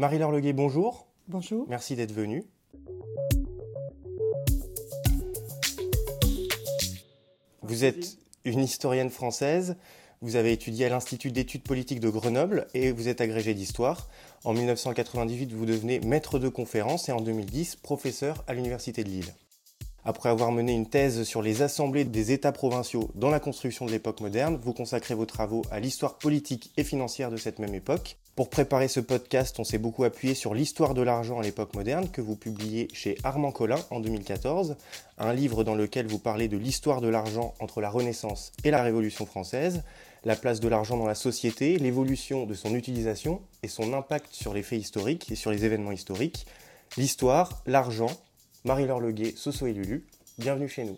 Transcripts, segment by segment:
Marie-Laure Leguet, bonjour. Bonjour. Merci d'être venue. Vous êtes une historienne française, vous avez étudié à l'Institut d'études politiques de Grenoble et vous êtes agrégé d'histoire. En 1998, vous devenez maître de conférence et en 2010, professeur à l'Université de Lille. Après avoir mené une thèse sur les assemblées des États provinciaux dans la construction de l'époque moderne, vous consacrez vos travaux à l'histoire politique et financière de cette même époque. Pour préparer ce podcast, on s'est beaucoup appuyé sur l'histoire de l'argent à l'époque moderne que vous publiez chez Armand Collin en 2014, un livre dans lequel vous parlez de l'histoire de l'argent entre la Renaissance et la Révolution française, la place de l'argent dans la société, l'évolution de son utilisation et son impact sur les faits historiques et sur les événements historiques. L'histoire, l'argent, Marie-Laure Leguet, Soso et Lulu, bienvenue chez nous.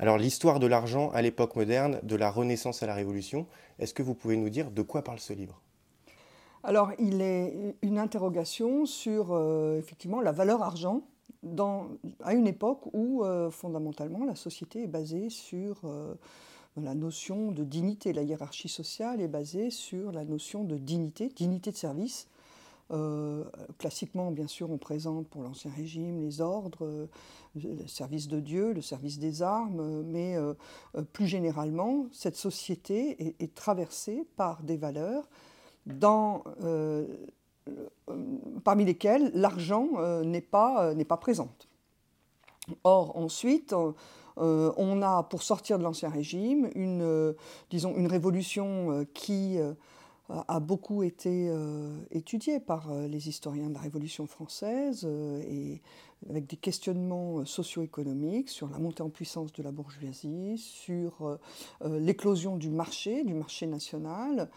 Alors l'histoire de l'argent à l'époque moderne, de la Renaissance à la Révolution, est-ce que vous pouvez nous dire de quoi parle ce livre? Alors il est une interrogation sur euh, effectivement la valeur argent dans, à une époque où euh, fondamentalement la société est basée sur euh, la notion de dignité. La hiérarchie sociale est basée sur la notion de dignité, dignité de service euh, classiquement, bien sûr, on présente pour l'Ancien Régime les ordres, euh, le service de Dieu, le service des armes, mais euh, plus généralement, cette société est, traversée par des valeurs parmi lesquelles l'argent n'est pas, n'est pas présente. Or, ensuite, on a, pour sortir de l'Ancien Régime, une, disons, une révolution qui a beaucoup été euh, étudié par euh, les historiens de la Révolution française euh, et avec des questionnements socio-économiques sur la montée en puissance de la bourgeoisie, sur l'éclosion du marché, du marché national.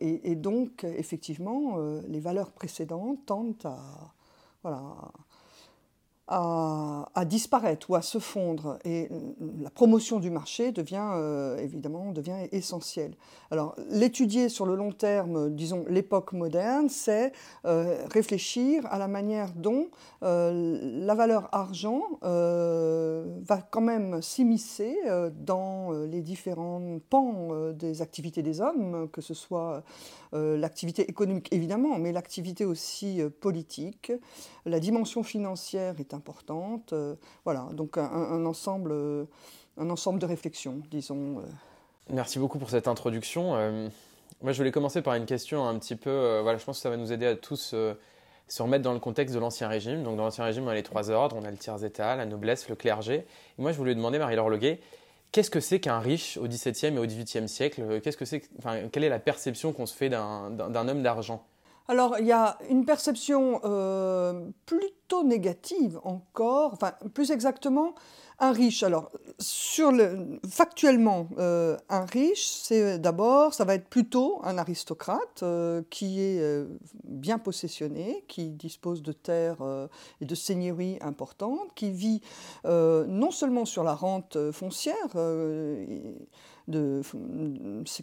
Et, donc, effectivement, les valeurs précédentes tendent à, voilà, à, disparaître ou à se fondre. Et euh, la promotion du marché devient euh, évidemment devient essentielle. Alors l'étudier sur le long terme, disons l'époque moderne, c'est euh, réfléchir à la manière dont la valeur argent va quand même s'immiscer dans les différents pans des activités des hommes, que ce soit l'activité économique évidemment, mais l'activité aussi politique. La dimension financière est importante. Euh, voilà, donc un, ensemble, euh, un ensemble de réflexions, disons. Euh. Merci beaucoup pour cette introduction. moi, je voulais commencer par une question un petit peu. voilà, je pense que ça va nous aider à tous se remettre dans le contexte de l'Ancien Régime. Donc, dans l'Ancien Régime, on a les trois ordres on a le tiers-état, la noblesse, le clergé. Et moi, je voulais demander, Marie-Laure Loguet, qu'est-ce que c'est qu'un riche au XVIIe et au XVIIIe siècle? Qu'est-ce que c'est, enfin, Quelle est la perception qu'on se fait d'un homme d'argent? Alors, il y a une perception euh, plutôt négative encore, enfin, plus exactement, un riche. Alors, factuellement, euh, un riche, c'est d'abord, ça va être plutôt un aristocrate euh, qui est bien possessionné, qui dispose de terres et de seigneuries importantes, qui vit non seulement sur la rente foncière,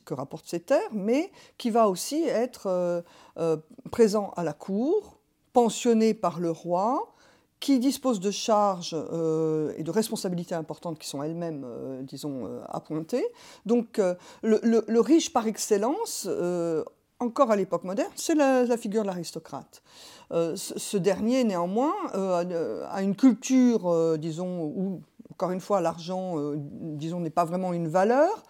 que rapportent ces terres, mais qui va aussi être euh, euh, présent à la cour, pensionné par le roi, qui dispose de charges euh, et de responsabilités importantes qui sont elles-mêmes, disons, appointées. Donc le, riche par excellence, encore à l'époque moderne, c'est la, figure de l'aristocrate. ce, dernier, néanmoins, a une culture, disons, où encore une fois, l'argent, euh, disons, n'est pas vraiment une valeur.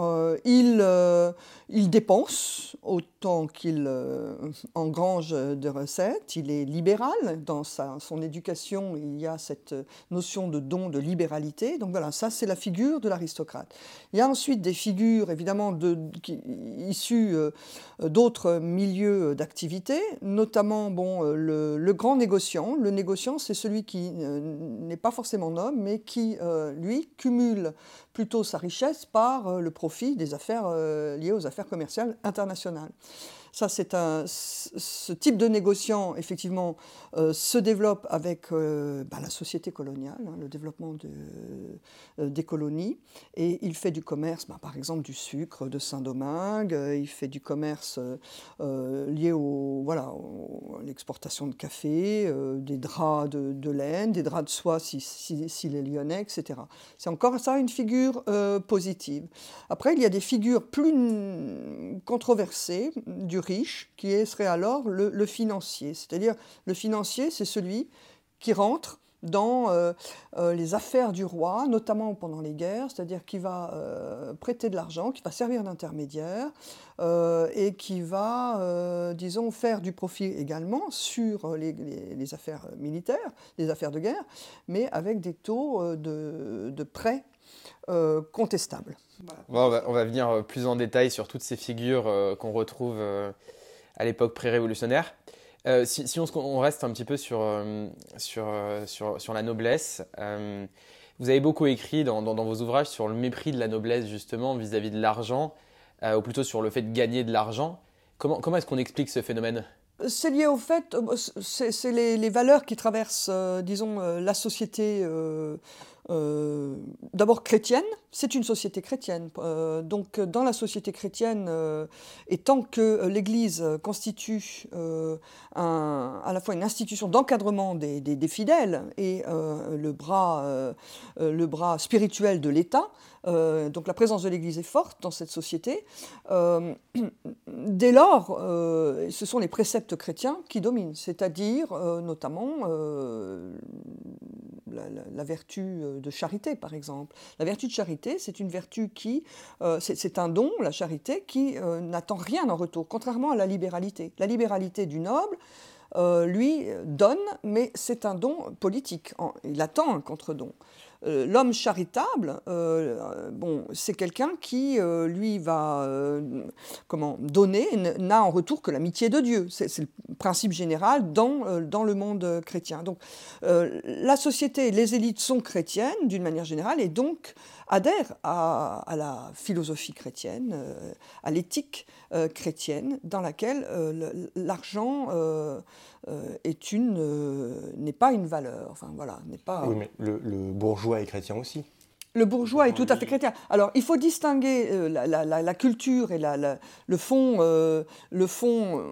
Euh, il, euh, il, dépense autant qu'il euh, engrange de recettes. Il est libéral. Dans son éducation, il y a cette notion de don, de libéralité. Donc voilà, ça c'est la figure de l'aristocrate. Il y a ensuite des figures, évidemment, issues d'autres milieux d'activité, notamment bon, le, le, grand négociant. Le négociant, c'est celui qui n'est pas forcément homme, mais qui, lui, cumule plutôt sa richesse par le profit des affaires euh, liées aux affaires commerciales internationales. Ça c'est un, ce type de négociant, effectivement, euh, se développe avec euh, bah, la société coloniale, hein, le développement de, des colonies, et il fait du commerce, bah, par exemple du sucre de Saint-Domingue, il fait du commerce lié au, voilà, à l'exportation de café, des draps de, laine, des draps de soie s'il si, si, est lyonnais, etc. C'est encore ça une figure positive. Après, il y a des figures plus controversées du riche, qui serait alors le, financier. C'est-à-dire, le financier, c'est celui qui rentre dans euh, euh, les affaires du roi, notamment pendant les guerres, c'est-à-dire qui va euh, prêter de l'argent, qui va servir d'intermédiaire et qui va, disons, faire du profit également sur les, affaires militaires, les affaires de guerre, mais avec des taux de, de prêts contestables. on, va, venir plus en détail sur toutes ces figures qu'on retrouve à l'époque pré-révolutionnaire. Euh, si, on, reste un petit peu sur, euh, euh, sur, sur, la noblesse, vous avez beaucoup écrit dans, vos ouvrages sur le mépris de la noblesse justement vis-à-vis de l'argent, ou plutôt sur le fait de gagner de l'argent. Comment, comment est-ce qu'on explique ce phénomène? C'est lié au fait, c'est les, valeurs qui traversent, disons, la société d'abord chrétienne, c'est une société chrétienne. Euh, donc dans la société chrétienne, euh, et tant que l'Église constitue à la fois une institution d'encadrement des, fidèles et le, bras, spirituel de l'État, donc la présence de l'Église est forte dans cette société. dès lors, ce sont les préceptes chrétiens qui dominent, c'est-à-dire notamment la, vertu euh, de charité, par exemple. La vertu de charité, c'est une vertu qui, euh, c'est un don, la charité, qui euh, n'attend rien en retour, contrairement à la libéralité. La libéralité du noble, lui, donne, mais c'est un don politique. Il attend un contre-don. Euh, l'homme charitable, euh, bon, c'est quelqu'un qui, euh, lui, va comment, donner, n'a en retour que l'amitié de Dieu. C'est le principe général dans, dans le monde chrétien. Donc, la société, les élites sont chrétiennes d'une manière générale et donc adhèrent à, à la philosophie chrétienne, à l'éthique chrétienne, dans laquelle l'argent euh, est une euh, n'est pas une valeur. Enfin voilà, n'est pas. Oui, mais le, bourgeois est chrétien aussi. Le bourgeois est tout à fait chrétien. Alors, il faut distinguer euh, la, culture et le fond, le fond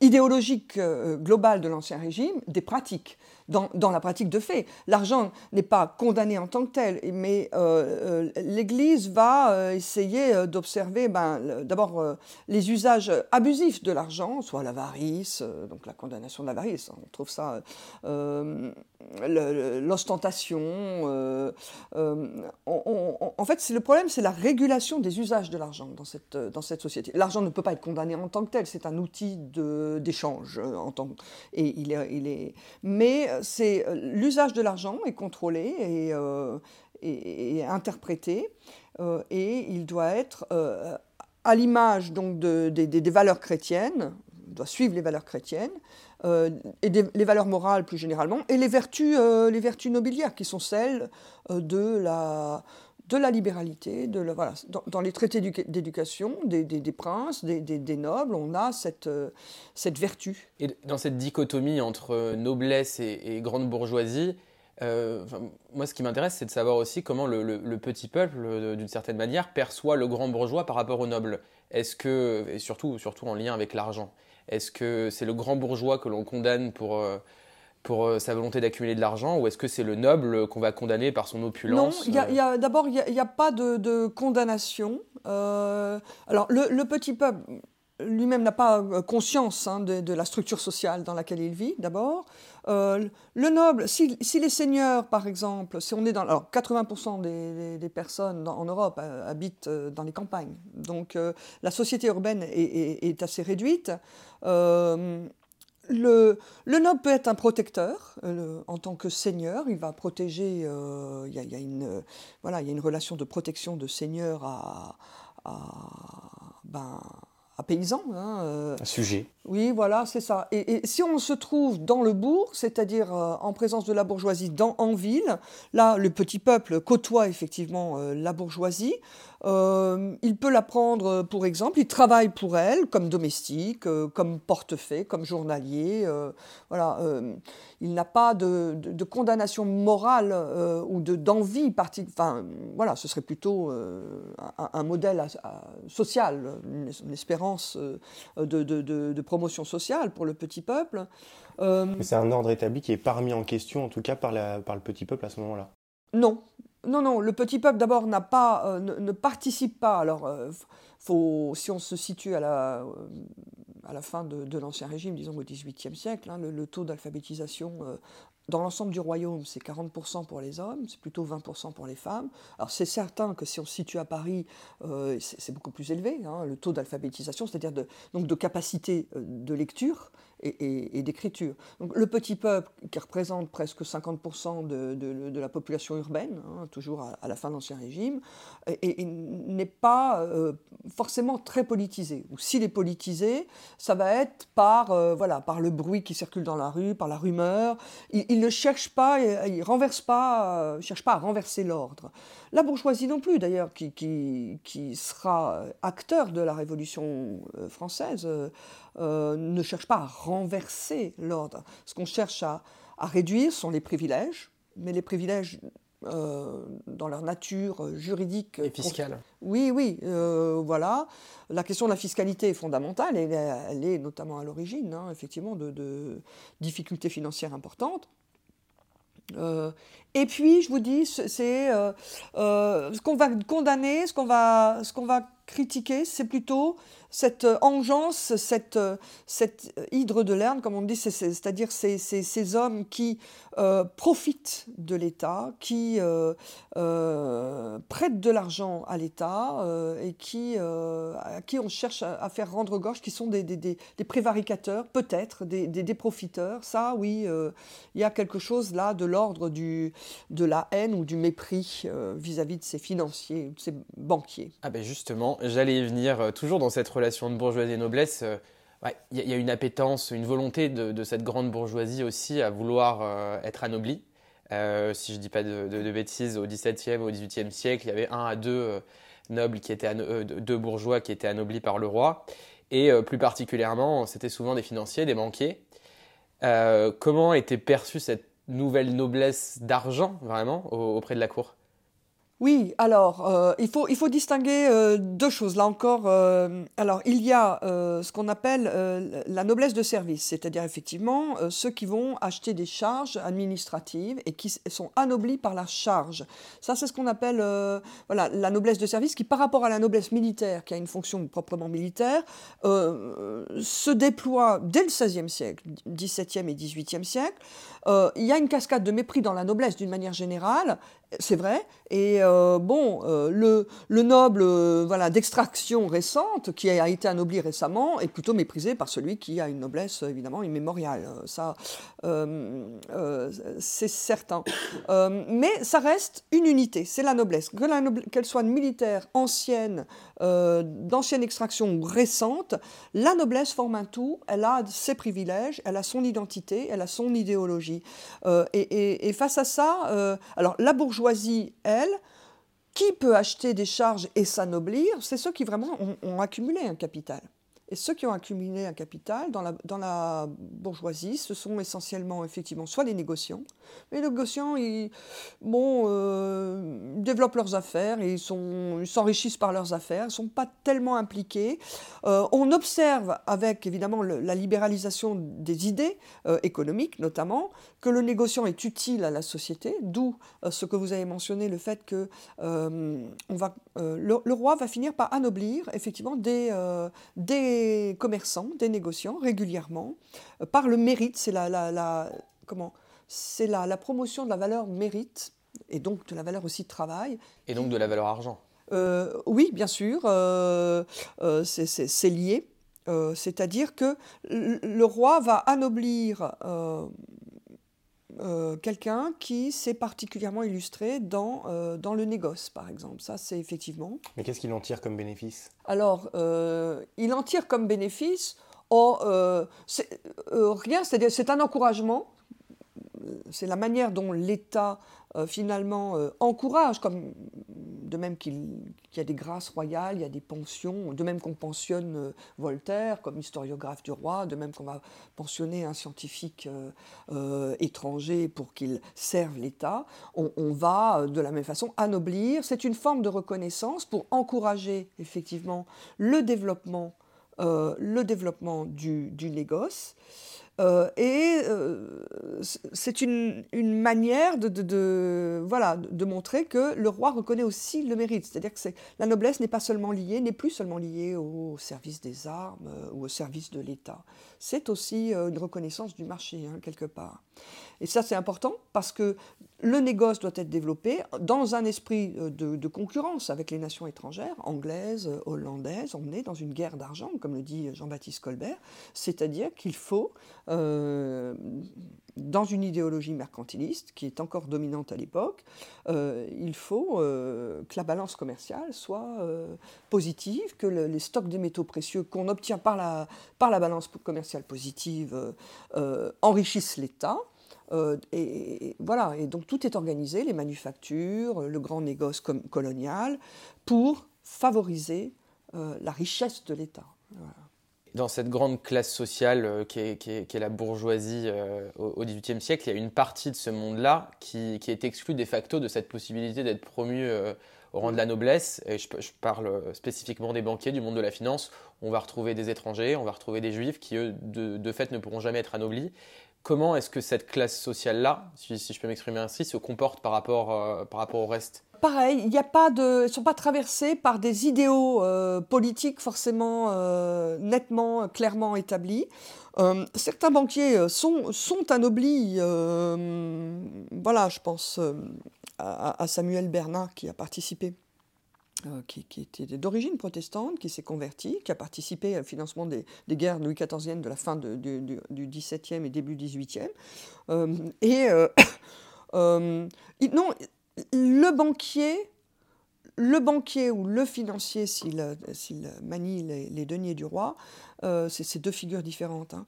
idéologique global de l'Ancien Régime des pratiques dans, la pratique de fait. L'argent n'est pas condamné en tant que tel, mais euh, euh, l'Église va euh, essayer d'observer ben, d'abord les usages abusifs de l'argent, soit l'avarice, donc la condamnation de l'avarice, on trouve ça, l'ostentation. en fait, c'est le problème, c'est la régulation des usages de l'argent dans cette, dans cette société. L'argent ne peut pas être condamné en tant que tel, c'est un outil d'échange en tant et il est, il est, mais c'est euh, l'usage de l'argent est contrôlé et, euh, interprété euh, et il doit être à l'image donc des valeurs chrétiennes, il doit suivre les valeurs chrétiennes et les valeurs morales plus généralement et les vertus, les vertus nobiliaires qui sont celles de la de la libéralité, voilà, dans, les traités d'éducation des, princes, des, nobles, on a cette, cette vertu. Et dans cette dichotomie entre noblesse et, grande bourgeoisie, euh, moi ce qui m'intéresse c'est de savoir aussi comment le, petit peuple, euh, d'une certaine manière, perçoit le grand bourgeois par rapport au noble. Est-ce que, et surtout, surtout en lien avec l'argent, est-ce que c'est le grand bourgeois que l'on condamne pour... Euh, pour euh, sa volonté d'accumuler de l'argent ou est-ce que c'est le noble qu'on va condamner par son opulence Non, d'abord, il n'y a, pas de, condamnation. Euh, alors, le, petit peuple lui-même n'a pas euh, conscience hein, de, la structure sociale dans laquelle il vit, d'abord. le noble, si, les seigneurs, par exemple, si on est dans... Alors, 80% des, personnes en Europe habitent dans les campagnes. Donc, la société urbaine est, est assez réduite le, noble peut être un protecteur euh, en tant que seigneur. Il va protéger. Euh, il y, a, une, voilà, il y a une relation de protection de seigneur à, à, ben, paysan. Hein, euh. un sujet. Oui, voilà, c'est ça. Et, si on se trouve dans le bourg, c'est-à-dire en présence de la bourgeoisie dans, en ville, là, le petit peuple côtoie effectivement la bourgeoisie. Euh, il peut la prendre pour exemple, il travaille pour elle comme domestique, comme portefeuille, comme journalier. voilà, il n'a pas de, condamnation morale ou de d'envie Enfin, voilà, ce serait plutôt un, modèle social, une, espérance de, de promotion sociale pour le petit peuple. Euh, c'est un ordre établi qui est pas remis en question, en tout cas par, la, par le petit peuple à ce moment-là. Non, non, non. Le petit peuple d'abord n'a pas, euh, ne, participe pas. Alors, euh, faut, si on se situe à la, à la fin de, l'Ancien Régime, disons au XVIIIe siècle, hein, le, taux d'alphabétisation dans l'ensemble du royaume, c'est 40% pour les hommes, c'est plutôt 20% pour les femmes. Alors c'est certain que si on se situe à Paris, c'est beaucoup plus élevé, hein, le taux d'alphabétisation, c'est-à-dire de, donc de capacité de lecture et, d'écriture. Donc le petit peuple, qui représente presque 50% de, la population urbaine, hein, toujours à, la fin de l'Ancien Régime, et, n'est pas euh, forcément très politisé. Ou s'il est politisé, ça va être par, euh, voilà, par le bruit qui circule dans la rue, par la rumeur. Il, ne cherche pas, il renverse pas, euh, pas à renverser l'ordre. La bourgeoisie non plus, d'ailleurs, qui, qui, qui, sera acteur de la Révolution française, euh, ne cherche pas à renverser l'ordre. Ce qu'on cherche à, réduire sont les privilèges, mais les privilèges euh, dans leur nature juridique. Et fiscale. Oui, oui, euh, voilà. La question de la fiscalité est fondamentale, et elle, est notamment à l'origine, hein, effectivement, de, difficultés financières importantes. Et puis, je vous dis, c'est ce qu'on va condamner, ce qu'on va, ce qu'on va critiquer, c'est plutôt cette euh, engeance, cette, euh, cette hydre de Lerne, comme on dit, c'est-à-dire ces, ces, hommes qui euh, profitent de l'État, qui prêtent de l'argent à l'État et qui, à qui on cherche à, faire rendre gorge, qui sont des, des, des, prévaricateurs, peut-être, des, profiteurs. Ça, oui, il y a quelque chose là de l'ordre de la haine ou du mépris vis-à-vis de ces financiers, de ces banquiers. Ah ben justement, j'allais y venir toujours dans cette relation de bourgeoisie et noblesse, euh, il y, a une appétence, une volonté de, cette grande bourgeoisie aussi à vouloir euh, être anoblie. Euh, si je ne dis pas de, bêtises, au XVIIe, au XVIIIe siècle, il y avait un à deux nobles qui étaient deux bourgeois qui étaient anoblis par le roi, et plus particulièrement, c'était souvent des financiers, des banquiers. comment était perçue cette nouvelle noblesse d'argent vraiment auprès de la cour? Oui, alors euh, il, faut, il faut distinguer euh, deux choses. Là encore, euh, alors il y a ce qu'on appelle la noblesse de service, c'est-à-dire effectivement ceux qui vont acheter des charges administratives et qui sont anoblis par la charge. Ça, c'est ce qu'on appelle voilà, la noblesse de service qui, par rapport à la noblesse militaire, qui a une fonction proprement militaire, se déploie dès le XVIe siècle, XVIIe et XVIIIe siècle. Il y a une cascade de mépris dans la noblesse d'une manière générale c'est vrai. Et euh, bon, euh, le, le, noble euh, voilà, d'extraction récente, qui a été anobli récemment, est plutôt méprisé par celui qui a une noblesse évidemment immémoriale. Ça, c'est certain. mais ça reste une unité, c'est la noblesse. Qu'elle soit militaire, ancienne, d'ancienne extraction récente, la noblesse forme un tout. Elle a ses privilèges, elle a son identité, elle a son idéologie. Et, et, face à ça, alors la bourgeoisie, elle, qui peut acheter des charges et s'anoblir C'est ceux qui vraiment ont accumulé un capital. Et ceux qui ont accumulé un capital dans la, dans la bourgeoisie, ce sont essentiellement, effectivement, soit les négociants. Les négociants, ils, bon, euh, développent leurs affaires et ils s'enrichissent par leurs affaires, ils ne sont pas tellement impliqués. Euh, on observe, avec évidemment la libéralisation des idées euh, économiques notamment, que le négociant est utile à la société, d'où ce que vous avez mentionné, le fait que on va, le, le, roi va finir par anoblir effectivement des, des des commerçants, des négociants régulièrement euh, par le mérite. C'est la, la, comment C'est la, la, promotion de la valeur mérite et donc de la valeur aussi travail. Et donc de la valeur argent. Euh, oui, bien sûr, euh, c'est lié. C'est-à-dire que le roi va anoblir euh, quelqu'un qui s'est particulièrement illustré dans, euh, dans le négoce, par exemple. Ça, c'est effectivement. Mais qu'est-ce qu'il en tire comme bénéfice? Alors, euh, il en tire comme bénéfice Oh, rien, c'est-à-dire c'est un encouragement, c'est la manière dont l'État euh, finalement euh, encourage, de même qu'il y a des grâces royales, il y a des pensions, de même qu'on pensionne euh, Voltaire comme historiographe du roi, de même qu'on va pensionner un scientifique étranger pour qu'il serve l'État, on, va de la même façon anoblir. C'est une forme de reconnaissance pour encourager effectivement le développement, du négoce. Euh, et euh, c'est une, manière de, voilà, de montrer que le roi reconnaît aussi le mérite. C'est-à-dire que la noblesse n'est pas seulement liée, n'est plus seulement liée au service des armes euh, ou au service de l'État. C'est aussi une reconnaissance du marché, hein, quelque part. Et ça, c'est important parce que le négoce doit être développé dans un esprit euh, de, concurrence avec les nations étrangères, anglaises, euh, hollandaises. On est dans une guerre d'argent, comme le dit Jean-Baptiste Colbert. C'est-à-dire qu'il faut, euh, dans une idéologie mercantiliste qui est encore dominante à l'époque, il faut que la balance commerciale soit positive, que les stocks de métaux précieux qu'on obtient par la, par la balance commerciale positive enrichissent l'État euh, et, voilà, et donc tout est organisé, les manufactures, le grand négoce colonial, pour favoriser euh, la richesse de l'État. Dans cette grande classe sociale euh, qui, est, la bourgeoisie au XVIIIe siècle, il y a une partie de ce monde-là qui, est exclue de facto de cette possibilité d'être promu au rang de la noblesse. Et je, parle spécifiquement des banquiers, du monde de la finance. On va retrouver des étrangers, on va retrouver des juifs qui, eux, de, de fait, ne pourront jamais être anoblis. Comment est-ce que cette classe sociale-là, si, je peux m'exprimer ainsi, se comporte par rapport, euh, au reste Pareil, il a ne sont pas traversés par des idéaux euh, politiques forcément euh, nettement, clairement établis. certains banquiers sont, sont anoblis. voilà, je pense à, à, Samuel Bernard qui a participé euh, qui, était d'origine protestante, qui s'est converti, qui a participé au financement des, guerres Louis XIV de la fin du, XVIIe et début XVIIIe. Euh, et euh, non, le banquier, le banquier ou le financier, s'il manie les, deniers du roi, c'est deux figures différentes, hein,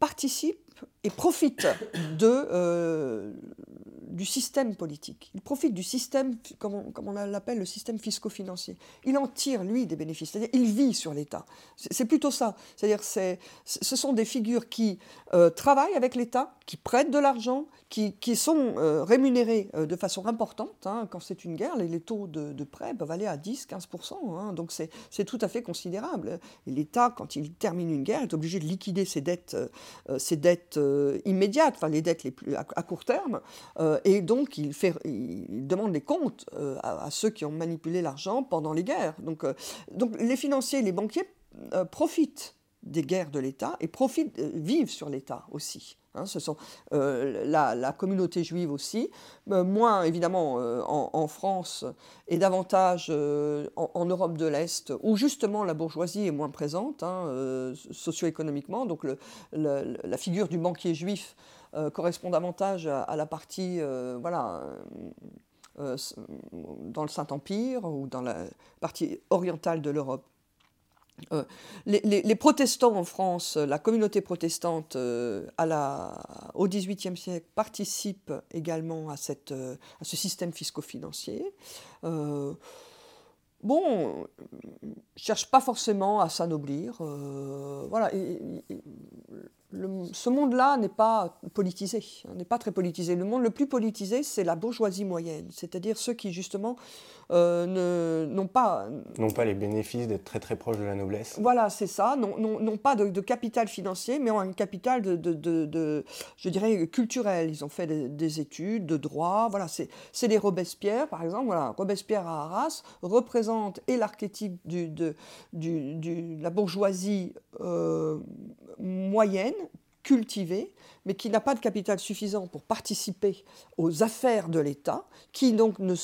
participe et profite de, du système politique. Il profite du système, comme on, l'appelle, le système fisco-financier. Il en tire, lui, des bénéfices. C'est-à-dire, il vit sur l'État. C'est plutôt ça. C'est-à-dire, ce sont des figures qui euh, travaillent avec l'État, qui prêtent de l'argent, qui, sont euh, rémunérées euh, de façon importante. Hein. Quand c'est une guerre, les, taux de, prêt peuvent aller à 10-15%. Hein. donc, c'est tout à fait considérable. L'État, quand il termine une guerre, est obligé de liquider ses dettes, ses dettes immédiates, enfin les dettes les plus à, court terme et donc il, fait, demande des comptes euh, à, ceux qui ont manipulé l'argent pendant les guerres. Donc, euh, donc les financiers, les banquiers euh, profitent des guerres de l'État et profitent, vivent sur l'État aussi. Hein. ce sont la, communauté juive aussi, moins évidemment en, France et davantage en, Europe de l'Est, où justement la bourgeoisie est moins présente hein, socio-économiquement. Donc la figure du banquier juif euh, correspond davantage à, la partie, euh, voilà, euh, dans le Saint-Empire ou dans la partie orientale de l'Europe. Les, protestants en France, la communauté protestante à la, au XVIIIe siècle participe également à, cette, à ce système fisco-financier. bon, cherche pas forcément à s'anoblir. voilà, ce monde-là n'est pas politisé, hein, n'est pas très politisé. Le monde le plus politisé, c'est la bourgeoisie moyenne, c'est-à-dire ceux qui justement euh, n'ont pas... N'ont pas les bénéfices d'être très très proches de la noblesse. Voilà, c'est ça, n'ont pas de, capital financier, mais ont un capital de, de, je dirais, culturel. Ils ont fait des, études de droit, voilà, c'est les Robespierre, par exemple. Voilà, Robespierre à Arras représente et l'archétype du, de, du, la bourgeoisie euh, moyenne, cultivée, mais qui n'a pas de capital suffisant pour participer aux affaires de l'État, qui donc ne,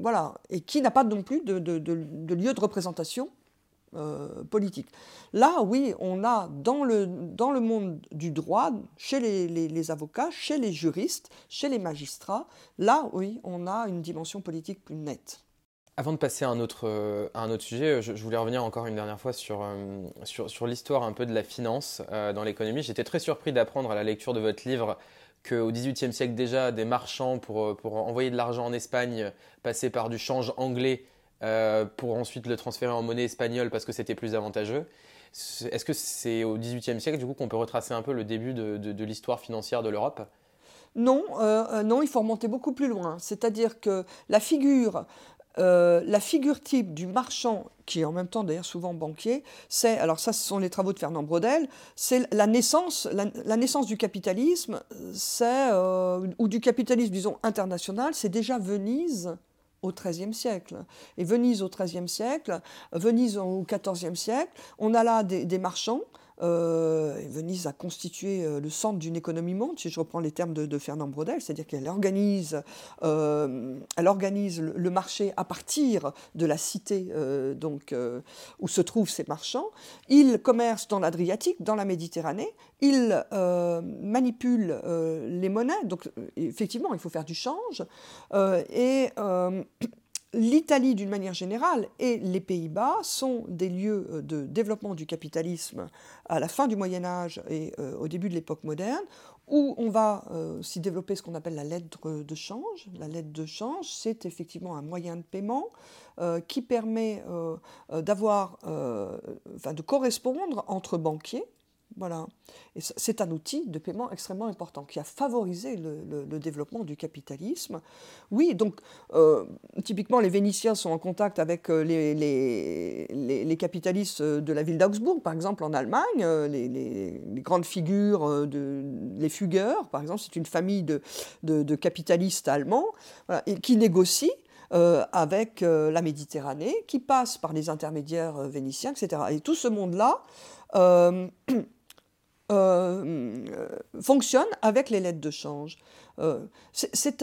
voilà, et qui n'a pas non plus de, lieu de représentation euh, politique. Là, oui, on a dans le monde du droit, chez les, avocats, chez les juristes, chez les magistrats, là, oui, on a une dimension politique plus nette. Avant de passer à un autre, autre sujet, je, voulais revenir encore une dernière fois sur, sur, sur l'histoire un peu de la finance dans l'économie. J'étais très surpris d'apprendre à la lecture de votre livre qu'au XVIIIe siècle déjà, des marchands, pour, pour envoyer de l'argent en Espagne, passaient par du change anglais pour ensuite le transférer en monnaie espagnole parce que c'était plus avantageux. Est-ce que c'est au XVIIIe siècle du coup qu'on peut retracer un peu le début de, l'histoire financière de l'Europe? Non, euh, non, il faut remonter beaucoup plus loin. C'est-à-dire que la figure, euh, la figure type du marchand, qui est en même temps d'ailleurs souvent banquier, c'est, alors ça ce sont les travaux de Fernand Braudel, c'est la naissance, la, naissance du capitalisme, c'est, euh, ou du capitalisme disons international, c'est déjà Venise au XIIIe siècle. Et Venise au XIIIe siècle, Venise au XIVe siècle, on a là des, marchands. Euh, Venise a constitué euh, le centre d'une économie monde, si je reprends les termes de, Fernand Braudel, c'est-à-dire qu'elle organise, euh, elle organise le, marché à partir de la cité donc, où se trouvent ces marchands. Ils commercent dans l'Adriatique, dans la Méditerranée, ils manipulent les monnaies, donc effectivement il faut faire du change, et l'Italie, d'une manière générale, et les Pays-Bas sont des lieux euh, de développement du capitalisme à la fin du Moyen Âge et euh, au début de l'époque moderne, où on va euh, s'y développer ce qu'on appelle la lettre de change. La lettre de change, c'est effectivement un moyen de paiement qui permet d'avoir, enfin, de correspondre entre banquiers voilà. C'est un outil de paiement extrêmement important qui a favorisé le, développement du capitalisme. Oui, donc euh, typiquement les Vénitiens sont en contact avec euh, les, capitalistes de la ville d'Augsbourg, par exemple en Allemagne, euh, les, grandes figures, les Fugueurs, par exemple, c'est une famille de, capitalistes allemands et qui négocient avec la Méditerranée, qui passe par les intermédiaires vénitiens, etc. Et tout ce monde-là Euh, fonctionne avec les lettres de change. Euh, c'est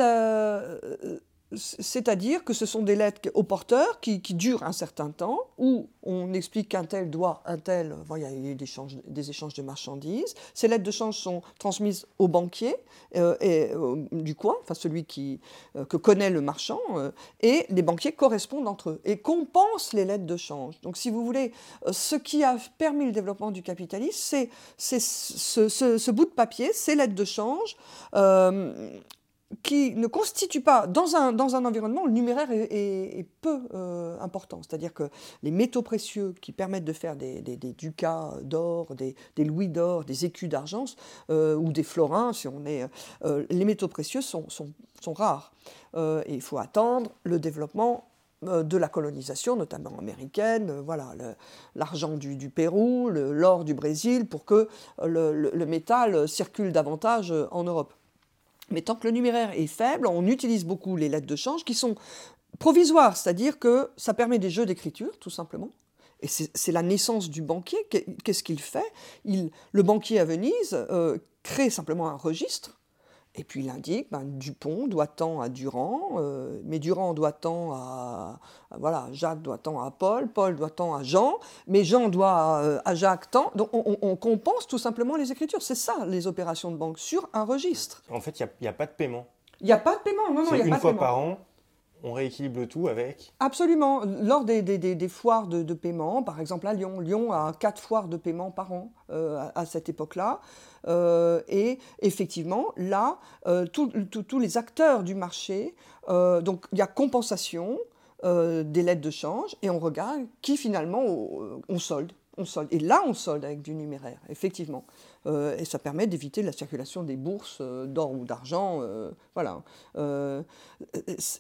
c'est-à-dire que ce sont des lettres au porteur qui, durent un certain temps, où on explique qu'un tel doit, un tel, il y a eu des échanges, des échanges de marchandises. Ces lettres de change sont transmises au banquier euh, et, euh, du coin, enfin celui qui, euh, que connaît le marchand, et les banquiers correspondent entre eux et compensent les lettres de change. Donc si vous voulez, ce qui a permis le développement du capitalisme, c'est ce, ce, bout de papier, ces lettres de change qui ne constitue pas, dans un, dans un environnement, le numéraire est, peu euh, important. C'est-à-dire que les métaux précieux qui permettent de faire des, ducats d'or, des, des, louis d'or, des écus d'argent, euh, ou des florins, si on est, euh, les métaux précieux sont, sont, sont rares. et il faut attendre le développement de la colonisation, notamment américaine, voilà, l'argent du, du, Pérou, l'or du Brésil, pour que le, le métal circule davantage en Europe. Mais tant que le numéraire est faible, on utilise beaucoup les lettres de change qui sont provisoires, c'est-à-dire que ça permet des jeux d'écriture, tout simplement. Et c'est la naissance du banquier. Qu'est-ce qu'il fait? Le banquier à Venise euh, crée simplement un registre et puis il indique, ben, Dupont doit tant à Durand, euh, mais Durand doit tant à, voilà, Jacques doit tant à Paul, Paul doit tant à Jean, mais Jean doit euh, à, Jacques tant. Donc on, compense tout simplement les écritures. C'est ça les opérations de banque sur un registre. En fait, il n'y a, pas de paiement. Il n'y a pas de paiement, non, non, il a une fois par an, on rééquilibre le tout avec Absolument. Lors des, des, foires de, paiement, par exemple à Lyon, Lyon a quatre foires de paiement par an euh, à, cette époque-là. Euh, et effectivement, là, euh, tous les acteurs du marché, donc il y a compensation des lettres de change et on regarde qui finalement on solde. On solde. Et là, on solde avec du numéraire, effectivement. Euh, et ça permet d'éviter la circulation des bourses euh, d'or ou d'argent. Euh, voilà.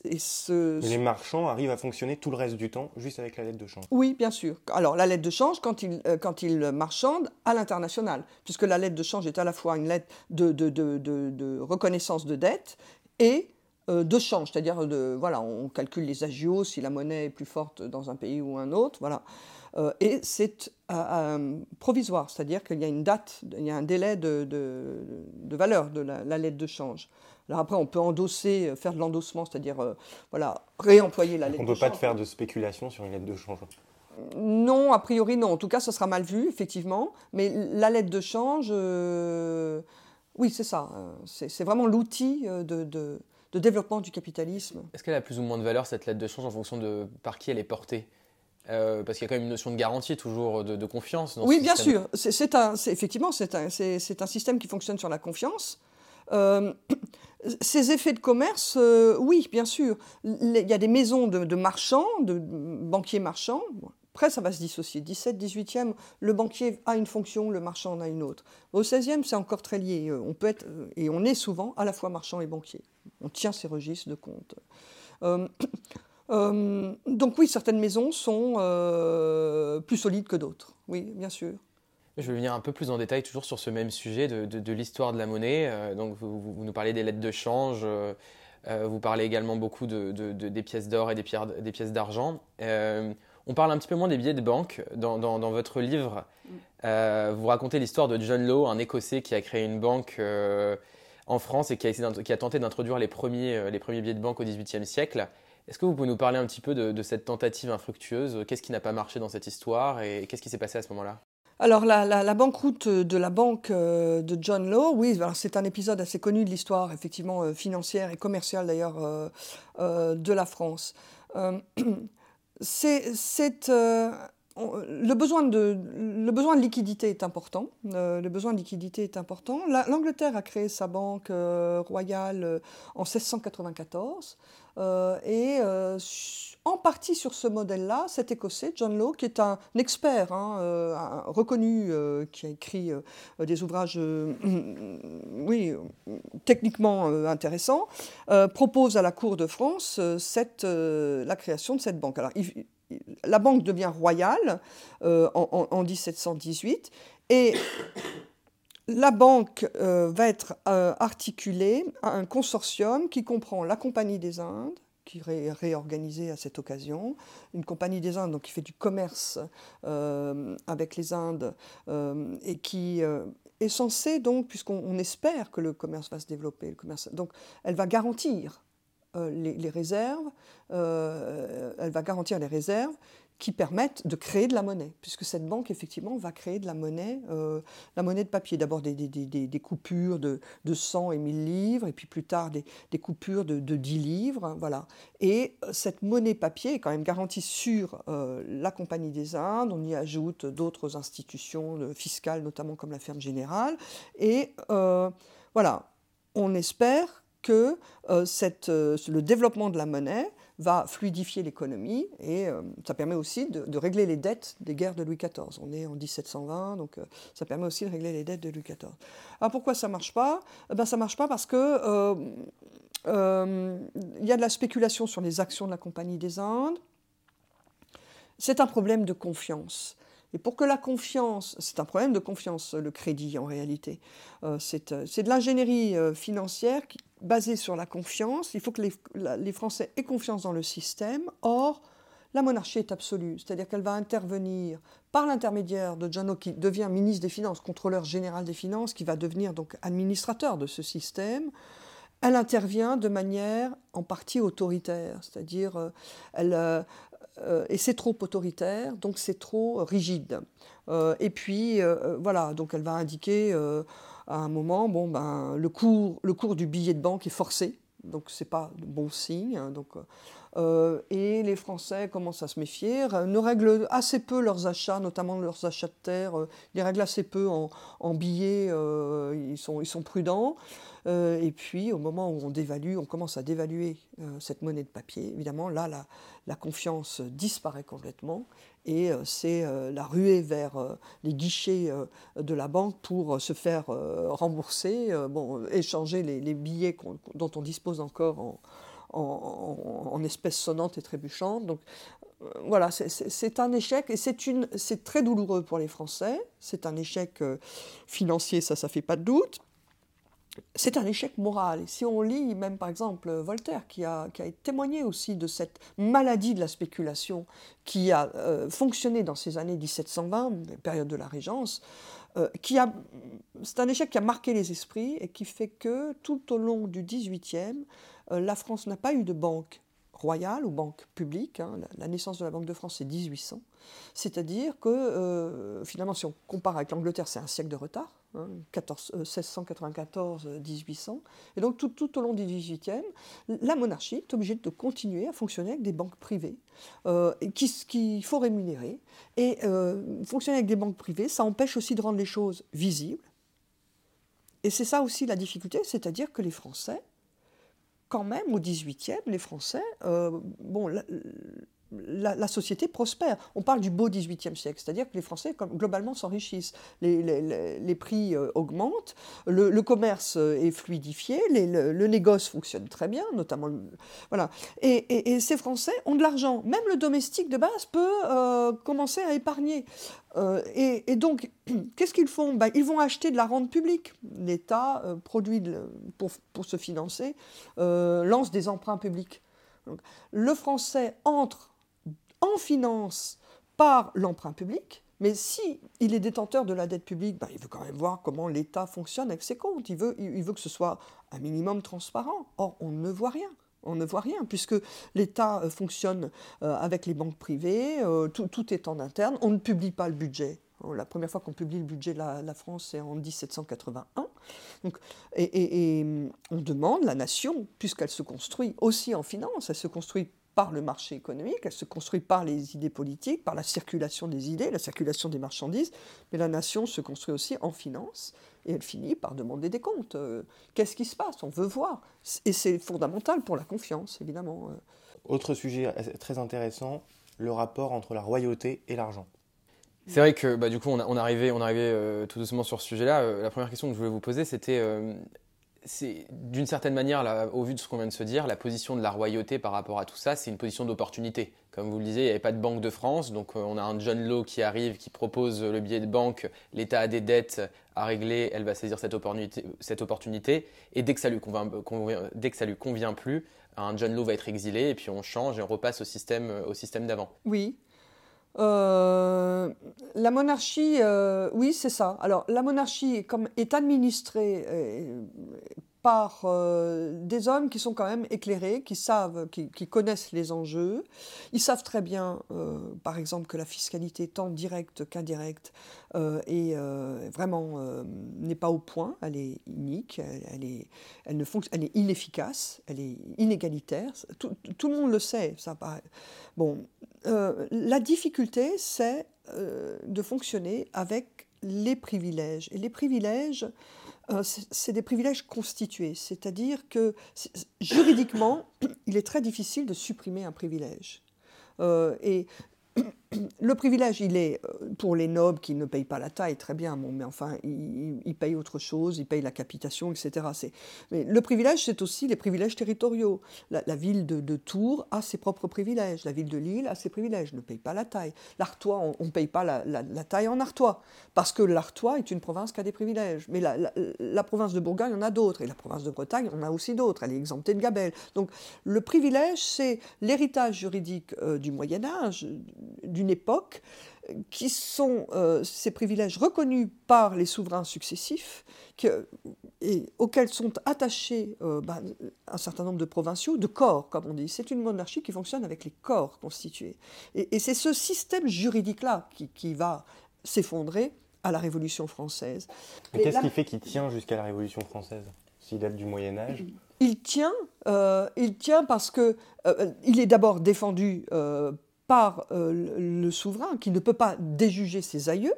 Et ce... Les marchands arrivent à fonctionner tout le reste du temps juste avec la lettre de change. Oui, bien sûr. Alors la lettre de change quand ils, quand ils marchandent à l'international, puisque la lettre de change est à la fois une lettre de, de, de, de reconnaissance de dette et de change, c'est-à-dire de voilà, on calcule les agios si la monnaie est plus forte dans un pays ou un autre, voilà. Euh, et c'est euh, euh, provisoire, c'est-à-dire qu'il y a une date, il y a un délai de, de, valeur de la, lettre de change. Alors après, on peut endosser, faire de l'endossement, c'est-à-dire voilà, réemployer la lettre de change. On ne peut pas faire de spéculation sur une lettre de change Non, a priori non. En tout cas, ce sera mal vu, effectivement. Mais la lettre de change, oui, c'est ça. C'est vraiment l'outil de, de développement du capitalisme. Est-ce qu'elle a plus ou moins de valeur, cette lettre de change, en fonction de par qui elle est portée? Euh, parce qu'il y a quand même une notion de garantie, toujours de, confiance. Dans oui, bien sûr. C'est un, effectivement, c'est un, un, système qui fonctionne sur la confiance. Euh, ces effets de commerce, euh, oui, bien sûr. Il y a des maisons de, marchands, de banquiers marchands. Après, ça va se dissocier. 17, 18e, le banquier a une fonction, le marchand en a une autre. Au 16e, c'est encore très lié. On peut être, et on est souvent à la fois marchand et banquier. On tient ces registres de compte. donc oui, certaines maisons sont plus solides que d'autres. Oui, bien sûr. Je vais venir un peu plus en détail toujours sur ce même sujet de, l'histoire de la monnaie. Euh, donc vous, nous parlez des lettres de change, euh, euh, vous parlez également beaucoup de, des pièces d'or et des, des pièces d'argent. on parle un petit peu moins des billets de banque. Dans, votre livre, vous racontez l'histoire de John Law, un Écossais qui a créé une banque en France et qui a, qui a tenté d'introduire les premiers, les premiers billets de banque au XVIIIe siècle. Est-ce que vous pouvez nous parler un petit peu de, cette tentative infructueuse? Qu'est-ce qui n'a pas marché dans cette histoire et qu'est-ce qui s'est passé à ce moment-là? Alors la, banqueroute de la banque euh, de John Law, oui, c'est un épisode assez connu de l'histoire, effectivement euh, financière et commerciale d'ailleurs euh, de la France. c'est le besoin, de, le besoin de liquidité est important. le besoin de liquidité est important. L'Angleterre a créé sa banque royale en 1694 et en partie sur ce modèle-là, cet Écossais, John Law, qui est un expert hein, euh, reconnu, euh, qui a écrit euh, des ouvrages oui, techniquement intéressants, propose à la Cour de France cette, la création de cette banque. Alors, la banque devient royale en, en, 1718 et la banque va être articulée à un consortium qui comprend la Compagnie des Indes, qui est réorganisé à cette occasion. Une compagnie des Indes donc, qui fait du commerce euh, avec les Indes euh, et qui euh, est censée, puisqu'on espère que le commerce va se développer, le donc elle va garantir les, les, réserves, elle va garantir les réserves qui permettent de créer de la monnaie, puisque cette banque, effectivement, va créer de la monnaie, euh, la monnaie de papier. D'abord des, des, des, des, coupures de, de, 100 et 1000 livres, et puis plus tard des, coupures de, de, 10 livres. Hein, voilà. Et euh, cette monnaie papier est quand même garantie sur euh, la Compagnie des Indes. On y ajoute d'autres institutions fiscales, notamment comme la Ferme Générale. Et voilà, on espère que cette, le développement de la monnaie va fluidifier l'économie et euh, ça permet aussi de, régler les dettes des guerres de Louis XIV. On est en 1720, donc euh, ça permet aussi de régler les dettes de Louis XIV. Alors pourquoi ça ne marche pas? Eh ben, Ça ne marche pas parce que euh, il y a de la spéculation sur les actions de la Compagnie des Indes. C'est un problème de confiance. Et pour que la confiance, c'est un problème de confiance, le crédit en réalité, c'est de l'ingénierie financière qui, basée sur la confiance. Il faut que les, Français aient confiance dans le système. Or, la monarchie est absolue, c'est-à-dire qu'elle va intervenir par l'intermédiaire de John qui devient ministre des Finances, contrôleur général des Finances, qui va devenir donc administrateur de ce système. Elle intervient de manière en partie autoritaire, c'est-à-dire euh, elle, euh, euh, et c'est trop autoritaire, donc c'est trop rigide. et puis voilà, donc elle va indiquer à un moment, bon, ben, le, cours, le cours du billet de banque est forcé, donc ce n'est pas de bon signe. Hein, donc, euh, et les Français commencent à se méfier, ne règlent assez peu leurs achats, notamment leurs achats de terre, euh, ils règlent assez peu en, billets, euh, ils, sont, prudents. et puis au moment où on dévalue, on commence à dévaluer cette monnaie de papier, évidemment là la, confiance disparaît complètement et euh, c'est euh, la ruée vers euh, les guichets de la banque pour se faire rembourser, bon, échanger les, billets dont on dispose encore en, en, espèces sonnantes et trébuchantes. Donc voilà, c'est un échec et c'est très douloureux pour les Français. C'est un échec financier, ça, ça fait pas de doute c'est un échec moral. Si on lit même par exemple Voltaire, qui a, qui a témoigné aussi de cette maladie de la spéculation qui a euh, fonctionné dans ces années 1720, période de la Régence, euh, qui a, c'est un échec qui a marqué les esprits et qui fait que tout au long du XVIIIe, euh, la France n'a pas eu de banque royales, aux banques publiques. Hein. La, naissance de la Banque de France, c'est 1800. C'est-à-dire que, euh, finalement, si on compare avec l'Angleterre, c'est un siècle de retard, 1694-1800. Hein, Et donc, tout, au long du 18e, la monarchie est obligée de continuer à fonctionner avec des banques privées euh, qu'il faut rémunérer. Et euh, fonctionner avec des banques privées, ça empêche aussi de rendre les choses visibles. Et c'est ça aussi la difficulté, c'est-à-dire que les Français, quand même, au XVIIIe, les Français, euh, bon, société prospère. On parle du beau XVIIIe siècle, c'est-à-dire que les Français globalement s'enrichissent, les, prix euh, augmentent, le, commerce euh, est fluidifié, le, négoce fonctionne très bien, notamment voilà. Et, ces Français ont de l'argent. Même le domestique de base peut euh, commencer à épargner. et, donc, qu'est-ce qu'ils font? Ben, Ils vont acheter de la rente publique. L'État produit pour, se financer, lance des emprunts publics. Le Français entre en finance par l'emprunt public, mais si il est détenteur de la dette publique, ben, il veut quand même voir comment l'État fonctionne avec ses comptes. Il veut, il veut que ce soit un minimum transparent. Or, on ne voit rien. On ne voit rien, puisque l'État euh, fonctionne euh, avec les banques privées, euh, tout, est en interne, on ne publie pas le budget. La première fois qu'on publie le budget de la, France, c'est en 1781. Donc, et, et, on demande, la nation, puisqu'elle se construit aussi en finance, elle se construit par le marché économique, elle se construit par les idées politiques, par la circulation des idées, la circulation des marchandises, mais la nation se construit aussi en finance, et elle finit par demander des comptes. Euh, qu'est-ce qui se passe? On veut voir. Et c'est fondamental pour la confiance, évidemment. Euh. Autre sujet très intéressant, le rapport entre la royauté et l'argent. C'est vrai que bah, du coup, on, on arrivait, on arrivait euh, tout doucement sur ce sujet-là. la première question que je voulais vous poser, c'était c'est d'une certaine manière, au vu de ce qu'on vient de se dire, la position de la royauté par rapport à tout ça, c'est une position d'opportunité. Comme vous le disiez, il n'y avait pas de Banque de France, donc euh, on a un John Law qui arrive, qui propose le billet de banque, l'État a des dettes à régler, elle va saisir cette opportunité, cette opportunité et dès que, ça lui dès que ça lui convient plus, un John Law va être exilé et puis on change et on repasse au système, au système d'avant. Oui, euh, la monarchie, euh, oui, c'est ça. Alors, la monarchie comme, est administrée euh, par des hommes qui sont quand même éclairés, qui savent, qui, connaissent les enjeux. Ils savent très bien, par exemple, que la fiscalité, tant directe qu'indirecte, est vraiment n'est pas au point. Elle est inique, elle, est, elle ne elle est inefficace, elle est inégalitaire. Tout, le monde le sait. Ça. Bon, euh, la difficulté, c'est euh, de fonctionner avec les privilèges. Et les privilèges, euh, c'est des privilèges constitués, c'est-à-dire que juridiquement, il est très difficile de supprimer un privilège. et le privilège, il est euh, pour les nobles qui ne payent pas la taille, très bien, bon, mais enfin, ils, payent autre chose, ils payent la capitation, etc. Mais le privilège, c'est aussi les privilèges territoriaux. La, ville de, Tours a ses propres privilèges, la ville de Lille a ses privilèges, ne paye pas la taille. L'Artois, on ne paye pas la, taille en Artois, parce que l'Artois est une province qui a des privilèges. Mais la, province de Bourgogne en a d'autres, et la province de Bretagne en a aussi d'autres, elle est exemptée de gabelle. Donc le privilège, c'est l'héritage juridique euh, du Moyen Âge, d'une époque, qui sont euh, ces privilèges reconnus par les souverains successifs et auxquels sont attachés euh, bah, un certain nombre de provinciaux, de corps, comme on dit. C'est une monarchie qui fonctionne avec les corps constitués. Et, c'est ce système juridique-là qui, va s'effondrer à la Révolution française. Mais qu'est-ce qui fait qu'il tient jusqu'à la Révolution française s'il date du Moyen Âge? Il tient, euh, il tient parce que il est d'abord défendu par euh, le souverain qui ne peut pas déjuger ses aïeux,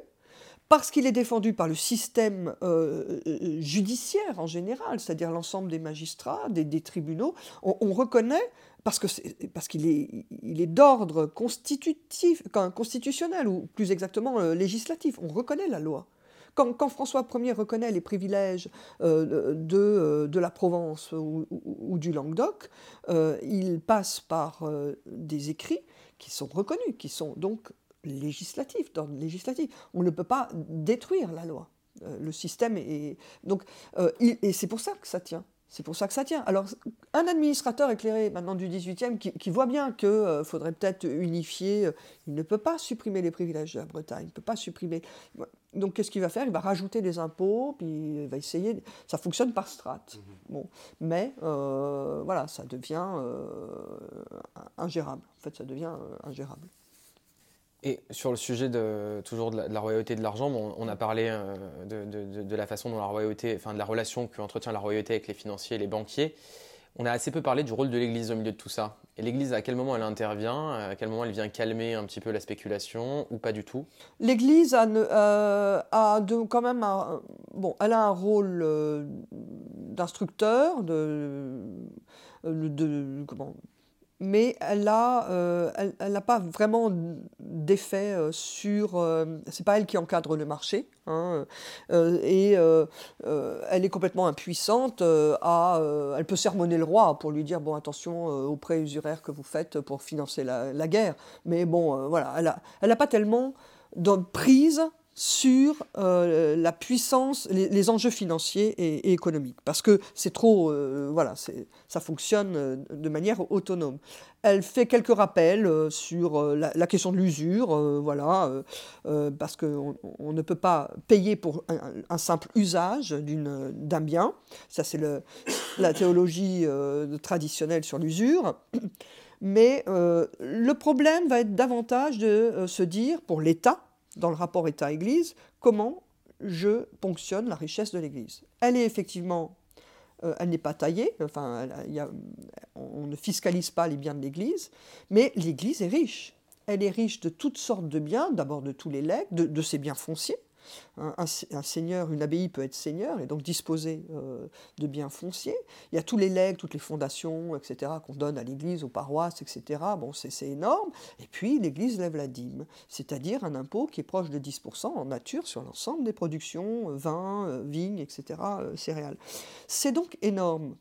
parce qu'il est défendu par le système euh, euh, judiciaire en général, c'est-à-dire l'ensemble des magistrats, des, tribunaux, on, reconnaît, parce qu'il est, d'ordre constitutif, constitutionnel, ou plus exactement législatif, on reconnaît la loi. Quand, François Ier reconnaît les privilèges de, la Provence ou du Languedoc, il passe par des écrits qui sont reconnus, qui sont donc législatifs, d'ordre législatif. On ne peut pas détruire la loi. Euh, le système est donc euh, et c'est pour ça que ça tient. C'est pour ça que ça tient. Alors, un administrateur éclairé maintenant du 18e qui, voit bien qu'il euh, faudrait peut-être unifier, euh, il ne peut pas supprimer les privilèges de la Bretagne, il ne peut pas supprimer. Donc, qu'est-ce qu'il va faire? Il va rajouter des impôts, puis il va essayer. Ça fonctionne par strate. Mmh. Bon. Mais, euh, voilà, ça devient ingérable. En fait, ça devient ingérable. Et sur le sujet de, toujours de la, royauté et de l'argent, on a parlé euh, de, la façon dont la royauté, enfin de la relation qu'entretient la royauté avec les financiers et les banquiers. On a assez peu parlé du rôle de l'Église au milieu de tout ça. Et l'Église, à quel moment elle intervient À quel moment elle vient calmer un petit peu la spéculation ou pas du tout? L'Église a, euh, quand même un, bon, elle a un rôle euh, d'instructeur, de, de, comment, mais elle n'a euh, elle, pas vraiment d'effet euh, sur... Euh, c'est pas elle qui encadre le marché, hein, et elle est complètement impuissante à... elle peut sermonner le roi pour lui dire, bon, attention aux prêts usuraires que vous faites pour financer la, guerre, mais bon, voilà, elle n'a elle pas tellement de prise sur euh, la puissance, les, enjeux financiers et, économiques, parce que c'est trop, euh, voilà, ça fonctionne euh, de manière autonome. Elle fait quelques rappels sur la, question de l'usure, voilà, parce qu'on on ne peut pas payer pour un, simple usage d'un bien. Ça, c'est la théologie traditionnelle sur l'usure. Mais le problème va être davantage de se dire, pour l'État, dans le rapport État-Église, comment je ponctionne la richesse de l'Église. Elle est effectivement, euh, elle n'est pas taillée, enfin, on ne fiscalise pas les biens de l'Église, mais l'Église est riche. Elle est riche de toutes sortes de biens, d'abord de tous les legs, de ses biens fonciers, un, seigneur, une abbaye peut être seigneur et donc disposer euh, de biens fonciers. Il y a tous les legs, toutes les fondations, etc., qu'on donne à l'Église, aux paroisses, etc. Bon, c'est énorme. Et puis l'Église lève la dîme, c'est-à-dire un impôt qui est proche de 10% en nature sur l'ensemble des productions, euh, vin, euh, vignes, etc., céréales. C'est donc énorme.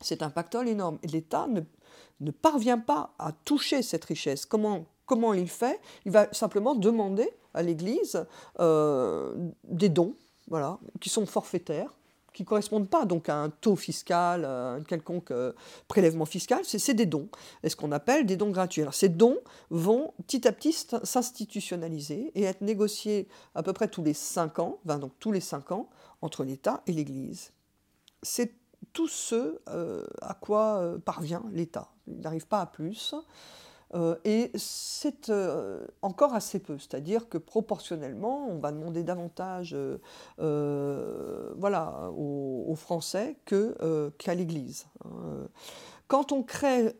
C'est un pactole énorme. L'État ne, ne parvient pas à toucher cette richesse. Comment, comment il fait? Il va simplement demander à l'Église euh, des dons, voilà, qui sont forfaitaires, qui ne correspondent pas donc à un taux fiscal, à un quelconque euh, prélèvement fiscal, c'est des dons, et ce qu'on appelle des dons gratuits. Ces dons vont petit à petit s'institutionnaliser et être négociés à peu près tous les cinq ans, donc tous les cinq ans, entre l'État et l'Église. C'est tout ce euh, à quoi parvient l'État. Il n'arrive pas à plus. Euh, et c'est euh, encore assez peu, c'est-à-dire que proportionnellement, on va demander davantage euh, voilà, aux, Français qu'à l'Église. Hein. Quand on crée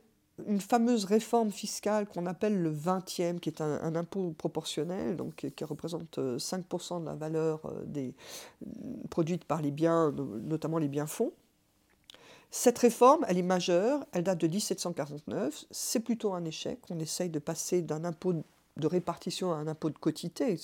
une fameuse réforme fiscale qu'on appelle le 20e, qui est un, impôt proportionnel, donc qui représente 5% de la valeur des, produite par les biens, notamment les biens fonds, cette réforme, elle est majeure, elle date de 1749, c'est plutôt un échec. On essaye de passer d'un impôt de répartition à un impôt de quotité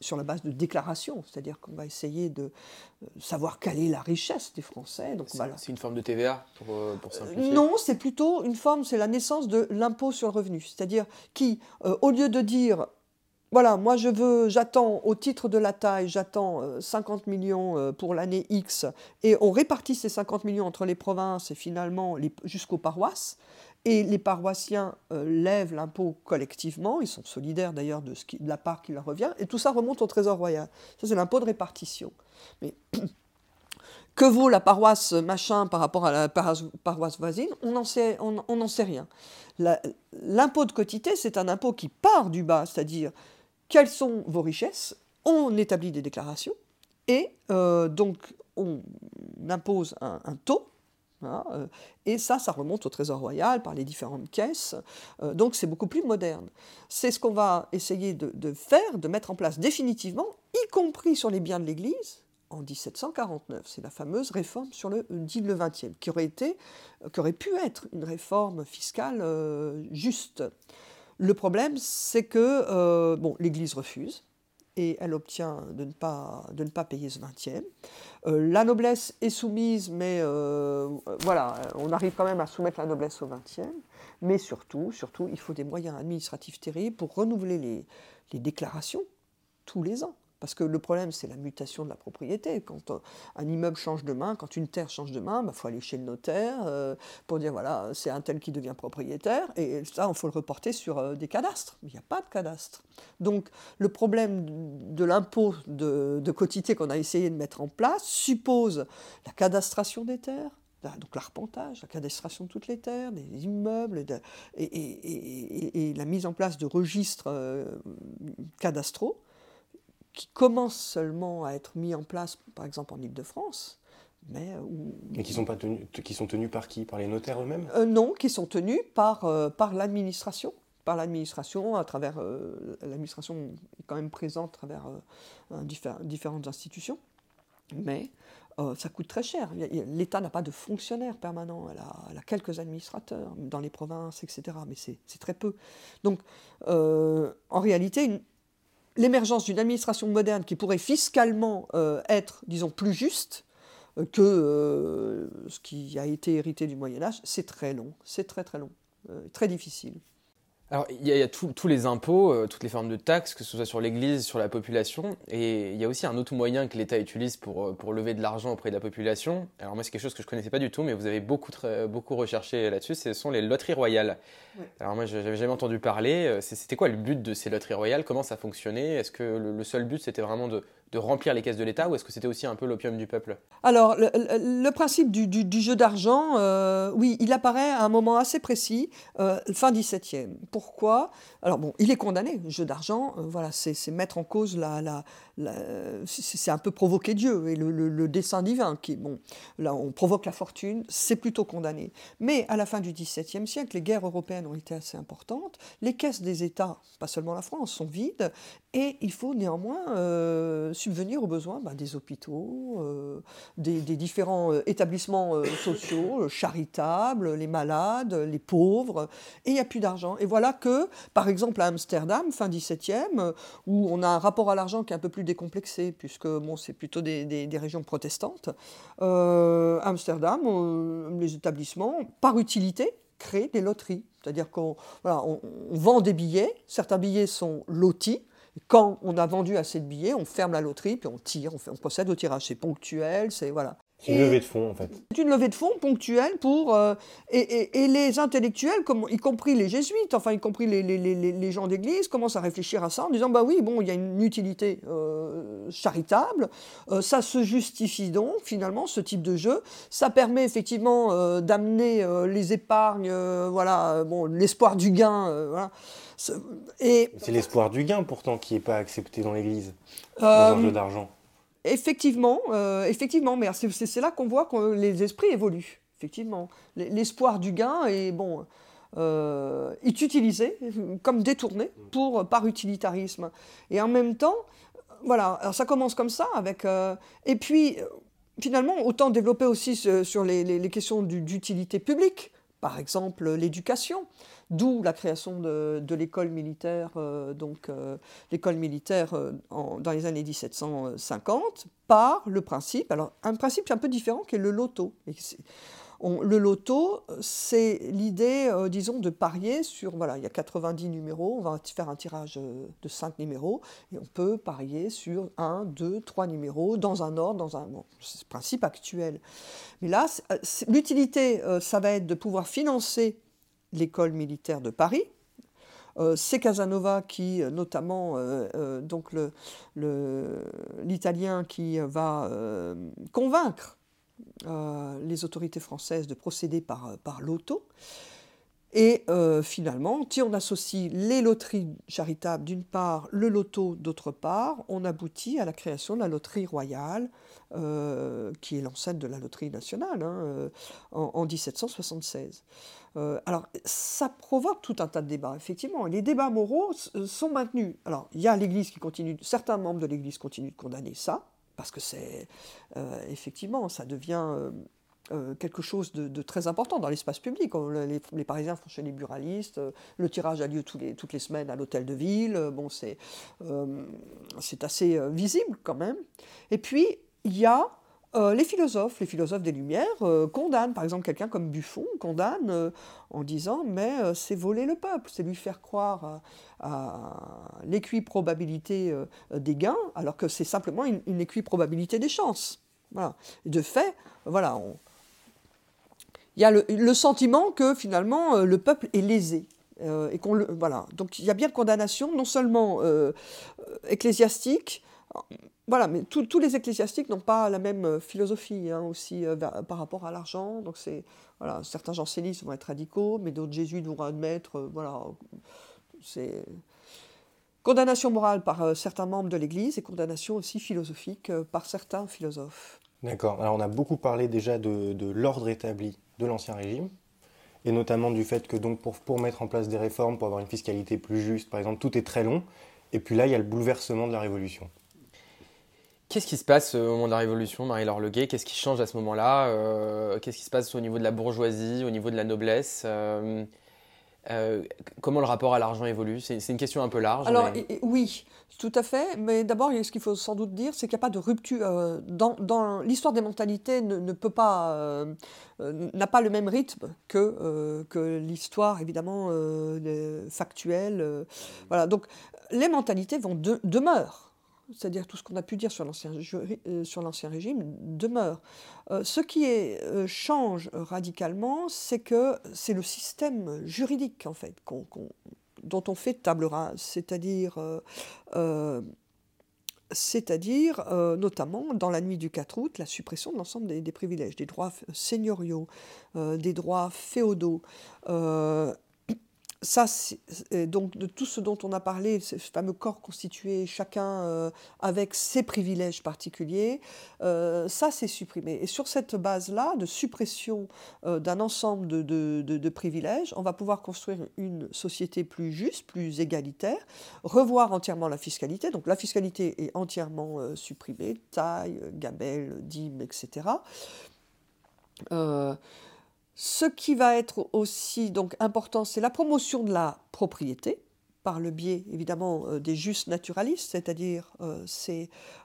sur la base de déclaration, c'est-à-dire qu'on va essayer de euh, savoir quelle est la richesse des Français. Donc. C'est une forme de TVA pour, euh, pour simplifier. Non, c'est plutôt une forme, c'est la naissance de l'impôt sur le revenu, c'est-à-dire qui, euh, au lieu de dire voilà, moi je veux, j'attends au titre de la taille, j'attends 50 euh, millions euh, pour l'année X, et on répartit ces 50 millions entre les provinces et finalement jusqu'aux paroisses, et les paroissiens euh, lèvent l'impôt collectivement, ils sont solidaires d'ailleurs de, de, la part qui leur revient, et tout ça remonte au Trésor royal. Ça c'est l'impôt de répartition. Mais que vaut la paroisse machin par rapport à la paroisse voisine? On n'en sait, on, sait rien. L'impôt de quotité, c'est un impôt qui part du bas, c'est-à-dire quelles sont vos richesses, on établit des déclarations et euh, donc on impose un, taux. Hein, euh, et ça, ça remonte au Trésor royal par les différentes caisses. Euh, donc c'est beaucoup plus moderne. C'est ce qu'on va essayer de, faire, de mettre en place définitivement, y compris sur les biens de l'Église, en 1749. C'est la fameuse réforme sur le dit le 20e, qui aurait, qui aurait pu être une réforme fiscale juste. Le problème, c'est que euh, bon, l'Église refuse et elle obtient de ne pas, payer ce 20e. Euh, la noblesse est soumise, mais euh, voilà, on arrive quand même à soumettre la noblesse au 20e. Mais surtout, surtout, il faut des moyens administratifs terribles pour renouveler les déclarations tous les ans. Parce que le problème, c'est la mutation de la propriété. Quand euh, un immeuble change de main, quand une terre change de main, il bah, faut aller chez le notaire euh, pour dire voilà, c'est un tel qui devient propriétaire. Et ça, il faut le reporter sur euh, des cadastres. Il n'y a pas de cadastre. Donc, le problème de l'impôt de, de quotité qu'on a essayé de mettre en place suppose la cadastration des terres, donc l'arpentage, la cadastration de toutes les terres, des immeubles, et, la mise en place de registres cadastraux qui commencent seulement à être mis en place, par exemple en Ile-de-France, mais, euh, qui sont, pas tenus, qui sont tenus par qui? Par les notaires eux-mêmes? Euh, Non, qui sont tenus par, euh, par l'administration. Par l'administration, à travers. l'administration est quand même présente à travers différentes institutions. Mais ça coûte très cher. L'État n'a pas de fonctionnaires permanents. Elle a, elle a, quelques administrateurs dans les provinces, etc. Mais c'est très peu. Donc, en réalité, une, l'émergence d'une administration moderne qui pourrait fiscalement euh, être, disons, plus juste euh, que euh, ce qui a été hérité du Moyen Âge, c'est très long, c'est très très long, très difficile. Alors, il y a, tous les impôts, euh, toutes les formes de taxes, que ce soit sur l'Église, sur la population. Et il y a aussi un autre moyen que l'État utilise pour, euh, pour lever de l'argent auprès de la population. Alors, moi, c'est quelque chose que je ne connaissais pas du tout, mais vous avez beaucoup, beaucoup recherché là-dessus. Ce sont les loteries royales. Alors, moi, je n'avais jamais entendu parler. Euh, c'était quoi le but de ces loteries royales? Comment ça fonctionnait? Est-ce que le seul but, c'était vraiment de, de remplir les caisses de l'État ou est-ce que c'était aussi un peu l'opium du peuple? Alors, le, principe du, jeu d'argent, euh, oui, il apparaît à un moment assez précis, euh, fin 17e. Pourquoi? Alors, bon, il est condamné, le jeu d'argent, euh, voilà, c'est mettre en cause la, c'est un peu provoquer Dieu et le, dessein divin. Qui, bon, là, on provoque la fortune, c'est plutôt condamné. Mais à la fin du XVIIe siècle, les guerres européennes ont été assez importantes, les caisses des États, pas seulement la France, sont vides, et il faut néanmoins subvenir aux besoins bah, des hôpitaux, euh, des, différents euh, établissements euh, sociaux, charitables, les malades, les pauvres, et il n'y a plus d'argent. Et voilà que, par exemple, à Amsterdam, fin 17e, où on a un rapport à l'argent qui est un peu plus décomplexé, puisque bon, c'est plutôt des, régions protestantes, Amsterdam, les établissements, par utilité, créent des loteries. C'est-à-dire qu'on on vend des billets, certains billets sont lotis, quand on a vendu assez de billets, on ferme la loterie, puis on tire, on, procède au tirage. C'est ponctuel, c'est voilà. C'est une levée de fonds, en fait. C'est une levée de fonds ponctuelle pour. Euh, et, les intellectuels, comme, y compris les jésuites, enfin, y compris les, les, les, gens d'église, commencent à réfléchir à ça en disant bah oui, bon, il y a une utilité euh, charitable, euh, ça se justifie donc, finalement, ce type de jeu. Ça permet effectivement d'amener les épargnes, voilà, bon, l'espoir du gain, voilà. C'est l'espoir du gain pourtant qui n'est pas accepté dans l'Église, dans un jeu d'argent. Effectivement, euh, effectivement, mais c'est là qu'on voit que les esprits évoluent. Effectivement, l'espoir du gain est bon, euh, est utilisé comme détourné pour par utilitarisme. Et en même temps, voilà, alors ça commence comme ça avec euh, et puis finalement autant développer aussi sur les, les questions d'utilité publique, par exemple l'éducation. D'où la création de, l'école militaire, euh, donc euh, l'école militaire euh, dans les années 1750, par le principe, alors un principe un peu différent qui est le loto. le loto, c'est l'idée, disons, de parier sur, voilà, il y a 90 numéros, on va faire un tirage de 5 numéros, et on peut parier sur 1, 2, 3 numéros, dans un ordre, dans un... C'est le principe actuel. Mais là, l'utilité, ça va être de pouvoir financer l'école militaire de Paris. Euh, c'est Casanova qui, euh, notamment, euh, donc l'Italien qui va convaincre les autorités françaises de procéder par, par l'auto. Et finalement, si on associe les loteries charitables d'une part, le loto d'autre part, on aboutit à la création de la loterie royale, qui est l'ancêtre de la loterie nationale, hein, en, en, 1776. Euh, alors, ça provoque tout un tas de débats, effectivement. Les débats moraux euh, sont maintenus. Alors, il y a l'Église qui continue, certains membres de l'Église continuent de condamner ça, parce que c'est, euh, effectivement, ça devient quelque chose de, très important dans l'espace public. Les, Parisiens font chez les buralistes, le tirage a lieu toutes les semaines à l'hôtel de ville, bon, c'est, c'est assez visible quand même. Et puis, il y a euh, les philosophes, les philosophes des Lumières, euh, condamnent, par exemple, quelqu'un comme Buffon, condamne euh, en disant Mais c'est voler le peuple, c'est lui faire croire à, l'équiprobabilité des gains, alors que c'est simplement une, une équiprobabilité des chances. De fait, voilà, il y a le, sentiment que finalement le peuple est lésé. et qu'on le, voilà. Donc il y a bien condamnation, non seulement ecclésiastique, voilà, mais tous les ecclésiastiques n'ont pas la même euh, philosophie hein, aussi euh, par rapport à l'argent. Donc c'est voilà, certains jansénistes vont être radicaux, mais d'autres jésuites vont admettre, euh, voilà, c'est condamnation morale par certains membres de l'Église et condamnation aussi philosophique par certains philosophes. D'accord. Alors on a beaucoup parlé déjà de, l'ordre établi de l'Ancien Régime et notamment du fait que donc pour, pour mettre en place des réformes, pour avoir une fiscalité plus juste, par exemple, tout est très long. Et puis là, il y a le bouleversement de la Révolution. Qu'est-ce qui se passe euh, au moment de la Révolution, Marie-Laure Leguet? Qu'est-ce qui change à ce moment-là euh, Qu'est-ce qui se passe au niveau de la bourgeoisie, au niveau de la noblesse euh, Comment le rapport à l'argent évolue? C'est une question un peu large. Alors oui, tout à fait. Mais d'abord, ce qu'il faut sans doute dire, c'est qu'il n'y a pas de rupture. dans, l'histoire des mentalités ne, peut pas, n'a pas le même rythme que, que l'histoire évidemment factuelle. voilà. Donc les mentalités vont de, demeurent c'est-à-dire tout ce qu'on a pu dire sur l'ancien, euh, régime, demeure. Euh, ce qui euh, change radicalement, c'est que c'est le système juridique, en fait, dont on fait table rase, c'est-à-dire, c'est-à-dire notamment dans la nuit du 4 août, la suppression de l'ensemble des, privilèges, des droits seigneuriaux, des droits féodaux ça, donc de tout ce dont on a parlé, ce fameux corps constitué, chacun euh, avec ses privilèges particuliers, euh, ça c'est supprimé. Et sur cette base-là, de suppression euh, d'un ensemble de, privilèges, on va pouvoir construire une société plus juste, plus égalitaire, revoir entièrement la fiscalité. Donc la fiscalité est entièrement supprimée, taille, gabelle, dîme, etc. Ce qui va être aussi donc important, c'est la promotion de la propriété par le biais évidemment euh, des justes naturalistes, c'est-à-dire euh,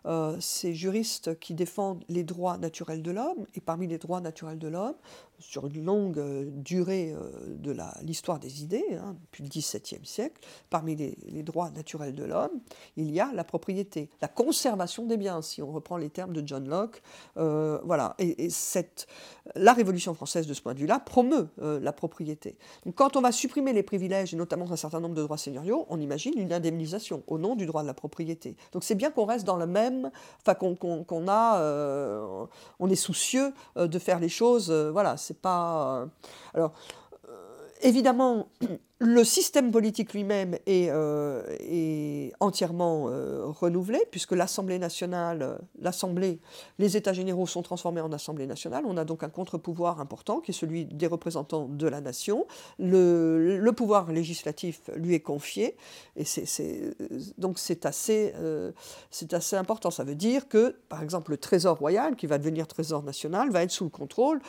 euh, ces, juristes qui défendent les droits naturels de l'homme, et parmi les droits naturels de l'homme, sur une longue euh, durée euh, de l'histoire des idées, hein, depuis le XVIIe siècle, parmi les, droits naturels de l'homme, il y a la propriété, la conservation des biens, si on reprend les termes de John Locke. Euh, voilà. Et, cette, la Révolution française, de ce point de vue-là, promeut la propriété. Donc, quand on va supprimer les privilèges, et notamment un certain nombre de droits seigneuriaux, on imagine une indemnisation au nom du droit de la propriété. Donc, c'est bien qu'on reste dans le même, enfin, qu'on a, on est soucieux de faire les choses, voilà c'est pas. Euh, alors, évidemment, le système politique lui-même est, euh, entièrement euh, renouvelé, puisque l'Assemblée nationale, euh, l'Assemblée, les États généraux sont transformés en Assemblée nationale. On a donc un contre-pouvoir important qui est celui des représentants de la nation. Le, pouvoir législatif lui est confié, et c'est, donc c'est assez, c'est assez important. Ça veut dire que, par exemple, le Trésor royal, qui va devenir Trésor national, va être sous le contrôle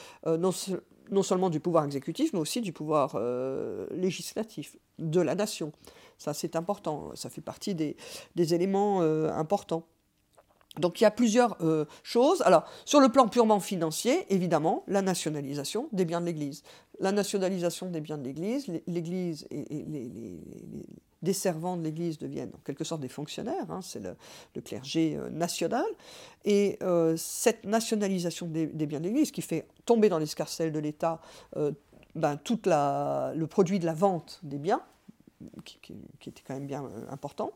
non seulement du pouvoir exécutif, mais aussi du pouvoir euh, législatif de la nation. Ça, c'est important. Ça fait partie des, éléments euh, importants. Donc il y a plusieurs euh, choses. Alors sur le plan purement financier, évidemment, la nationalisation des biens de l'Église. La nationalisation des biens de l'Église, l'Église et, les, des servants de l'Église deviennent en quelque sorte des fonctionnaires, hein, c'est le, clergé euh, national, et euh, cette nationalisation des, biens de l'Église qui fait tomber dans l'escarcelle de l'État euh, ben, tout le produit de la vente des biens, qui, qui était quand même bien important,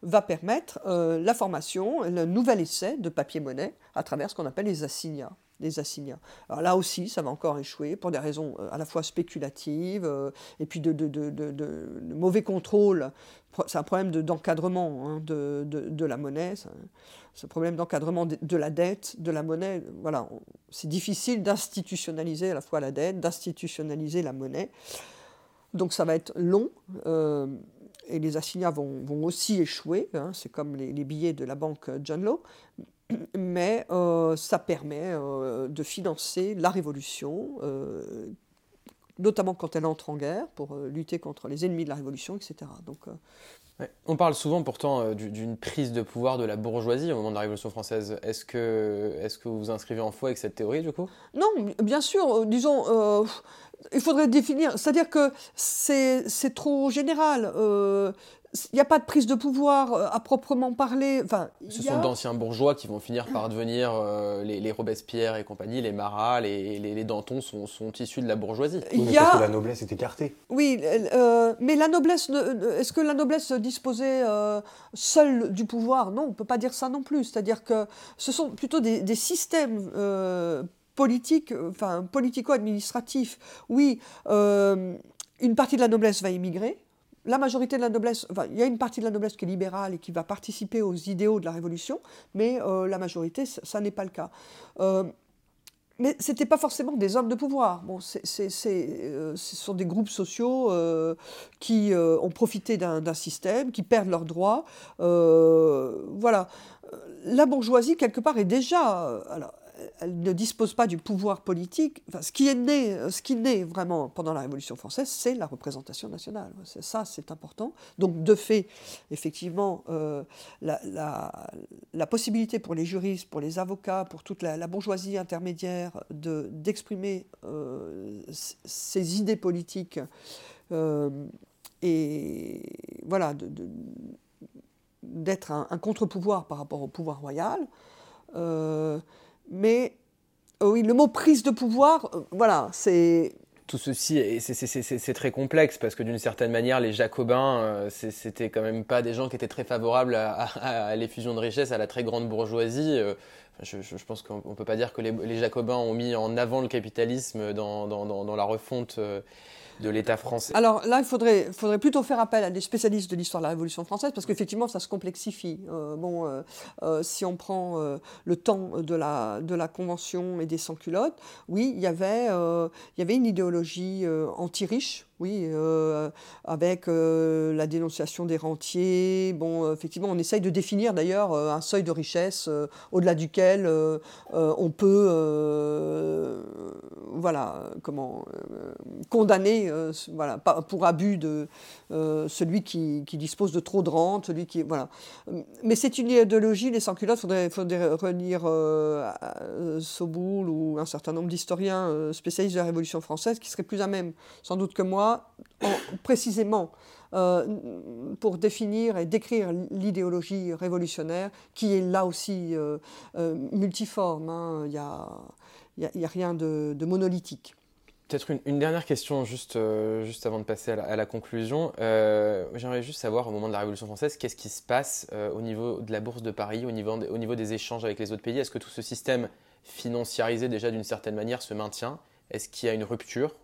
va permettre la formation, le nouvel essai de papier-monnaie à travers ce qu'on appelle les assignats des assignats. Alors là aussi, ça va encore échouer pour des raisons euh, à la fois spéculatives euh, et puis de, mauvais contrôle. C'est un problème d'encadrement hein, de, la monnaie, un problème d'encadrement de, la dette, de la monnaie. Voilà, c'est difficile d'institutionnaliser à la fois la dette, d'institutionnaliser la monnaie. Donc ça va être long. Euh, et les assignats vont, vont aussi échouer, hein. c'est comme les, les, billets de la banque John Law, mais euh, ça permet euh, de financer la révolution, euh, notamment quand elle entre en guerre, pour lutter contre les ennemis de la révolution, etc. Donc On parle souvent pourtant d'une prise de pouvoir de la bourgeoisie au moment de la Révolution française. Est-ce que, est que vous vous inscrivez en foi avec cette théorie du coup? Non, bien sûr. disons, il faudrait définir. C'est-à-dire que c'est trop général il n'y a pas de prise de pouvoir euh, à proprement parler. Enfin, Ce sont d'anciens bourgeois qui vont finir par devenir euh, les, Robespierre et compagnie, les Marat, les, les, Danton sont, sont, issus de la bourgeoisie. Il y a... Parce que la noblesse est écartée. Oui, euh, mais la noblesse, est-ce que la noblesse disposait seule du pouvoir? Non, on ne peut pas dire ça non plus. C'est-à-dire que ce sont plutôt des, des systèmes politiques, enfin politico-administratifs. Oui, une partie de la noblesse va émigrer la majorité de la noblesse, il y a une partie de la noblesse qui est libérale et qui va participer aux idéaux de la Révolution, mais euh, la majorité, ça, n'est pas le cas. Euh, mais ce n'était pas forcément des hommes de pouvoir. Bon, euh, ce sont des groupes sociaux qui ont profité d'un système, qui perdent leurs droits. voilà. La bourgeoisie, quelque part, est déjà... elle ne dispose pas du pouvoir politique. Ce, qui est né, ce qui naît vraiment pendant la Révolution française, c'est la représentation nationale. Ça, c'est important. Donc, de fait, effectivement, euh, la, possibilité pour les juristes, pour les avocats, pour toute la, bourgeoisie intermédiaire d'exprimer euh, ses idées politiques euh, et voilà, d'être un contre-pouvoir par rapport au pouvoir royal. Mais oh oui, le mot prise de pouvoir, euh, voilà, c'est tout ceci, c'est très complexe parce que d'une certaine manière, les Jacobins, euh, c'était quand même pas des gens qui étaient très favorables à, l'effusion de richesses, à la très grande bourgeoisie. Euh, je, pense qu'on ne peut pas dire que les, Jacobins ont mis en avant le capitalisme dans, la refonte de l'État français. Alors là, il faudrait, plutôt faire appel à des spécialistes de l'histoire de la Révolution française, parce qu'effectivement, ça se complexifie. Euh, bon, euh, euh, si on prend le temps de la, de la Convention et des sans-culottes, oui, il y avait, il y avait une idéologie anti-riche, oui, euh, avec euh, la dénonciation des rentiers. Bon, effectivement, on essaye de définir d'ailleurs euh, un seuil de richesse au-delà duquel on peut, voilà, comment condamner, voilà, pour abus de celui qui, dispose de trop de rente, celui qui, voilà. Mais c'est une idéologie, les sans-culottes. Faudrait, faudrait relire Soboul ou un certain nombre d'historiens spécialistes de la Révolution française qui seraient plus à même, sans doute que moi précisément euh, pour définir et décrire l'idéologie révolutionnaire, qui est là aussi euh, euh, multiforme. Hein. Il n'y a, rien de, monolithique. Peut-être une, dernière question, juste, juste avant de passer à la, conclusion. J'aimerais juste savoir, au moment de la Révolution française, qu'est-ce qui se passe au niveau de la Bourse de Paris, au niveau, au niveau des échanges avec les autres pays? Est-ce que tout ce système financiarisé déjà d'une certaine manière se maintient? Est-ce qu'il y a une rupture?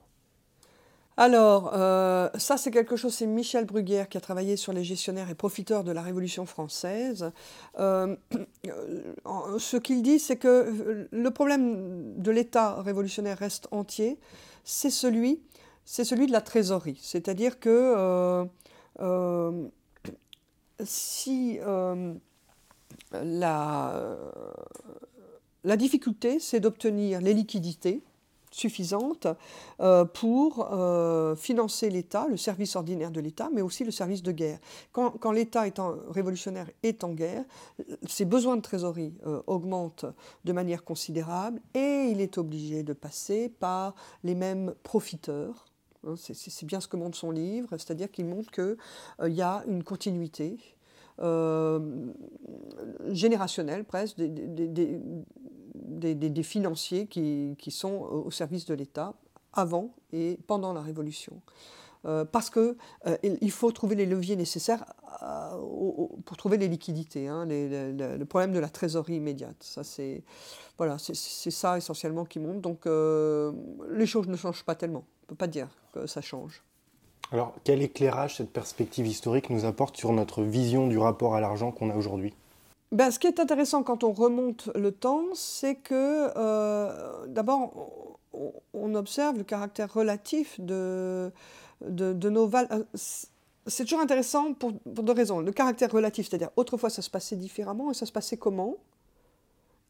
Alors, euh, ça c'est quelque chose, c'est Michel Bruguière qui a travaillé sur les gestionnaires et profiteurs de la Révolution française. Euh, ce qu'il dit, c'est que le problème de l'État révolutionnaire reste entier, c'est celui, c'est celui de la trésorerie. C'est-à-dire que euh, si la difficulté, c'est d'obtenir les liquidités, suffisante euh, pour euh, financer l'État, le service ordinaire de l'État, mais aussi le service de guerre. Quand, l'État révolutionnaire est en guerre, ses besoins de trésorerie euh, augmentent de manière considérable et il est obligé de passer par les mêmes profiteurs. Hein, c'est bien ce que montre son livre, c'est-à-dire qu'il montre qu'il y a une continuité générationnelle presque des, des, financiers qui, sont au service de l'État avant et pendant la Révolution. Euh, parce qu'il euh, faut trouver les leviers nécessaires euh, pour trouver les liquidités, hein, le problème de la trésorerie immédiate. C'est voilà, c'est ça essentiellement qui monte. Donc les choses ne changent pas tellement. On ne peut pas dire que ça change. Alors, quel éclairage cette perspective historique nous apporte sur notre vision du rapport à l'argent qu'on a aujourd'hui? Ben, ce qui est intéressant quand on remonte le temps, c'est que euh, d'abord, on, observe le caractère relatif de, de, nos valeurs. C'est toujours intéressant pour, deux raisons. Le caractère relatif, c'est-à-dire autrefois ça se passait différemment et ça se passait comment?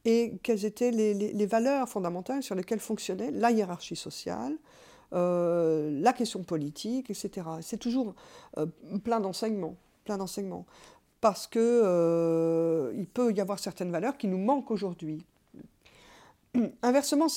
Et quelles étaient les, les, valeurs fondamentales sur lesquelles fonctionnait la hiérarchie sociale, euh, la question politique, etc. C'est toujours plein d'enseignements. plein d'enseignements. Parce qu'il il peut y avoir certaines valeurs qui nous manquent aujourd'hui. Inversement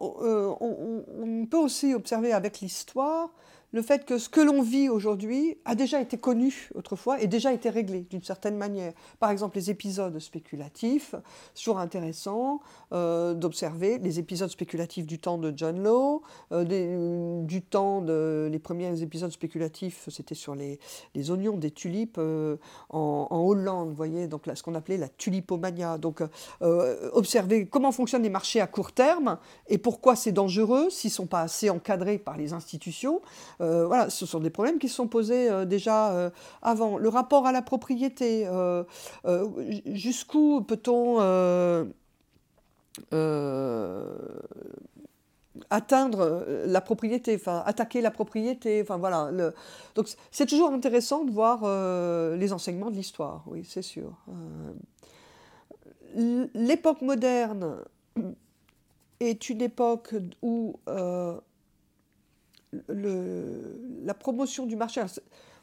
on, peut aussi observer avec l'histoire le fait que ce que l'on vit aujourd'hui a déjà été connu autrefois et déjà été réglé d'une certaine manière. Par exemple, les épisodes spéculatifs, toujours intéressant euh, d'observer les épisodes spéculatifs du temps de John Law, euh, du temps de les premiers épisodes spéculatifs, c'était sur les, les, oignons des tulipes euh, en, Hollande, vous voyez, donc là, ce qu'on appelait la tulipomania. Donc, observer comment fonctionnent les marchés à court terme et pourquoi c'est dangereux s'ils ne sont pas assez encadrés par les institutions. Euh, voilà, ce sont des problèmes qui se sont posés euh, déjà euh, avant. Le rapport à la propriété, jusqu'où peut-on atteindre la propriété, attaquer la propriété, voilà. Donc c'est toujours intéressant de voir les enseignements de l'histoire, oui, c'est sûr. L'époque moderne est une époque où la promotion du marché.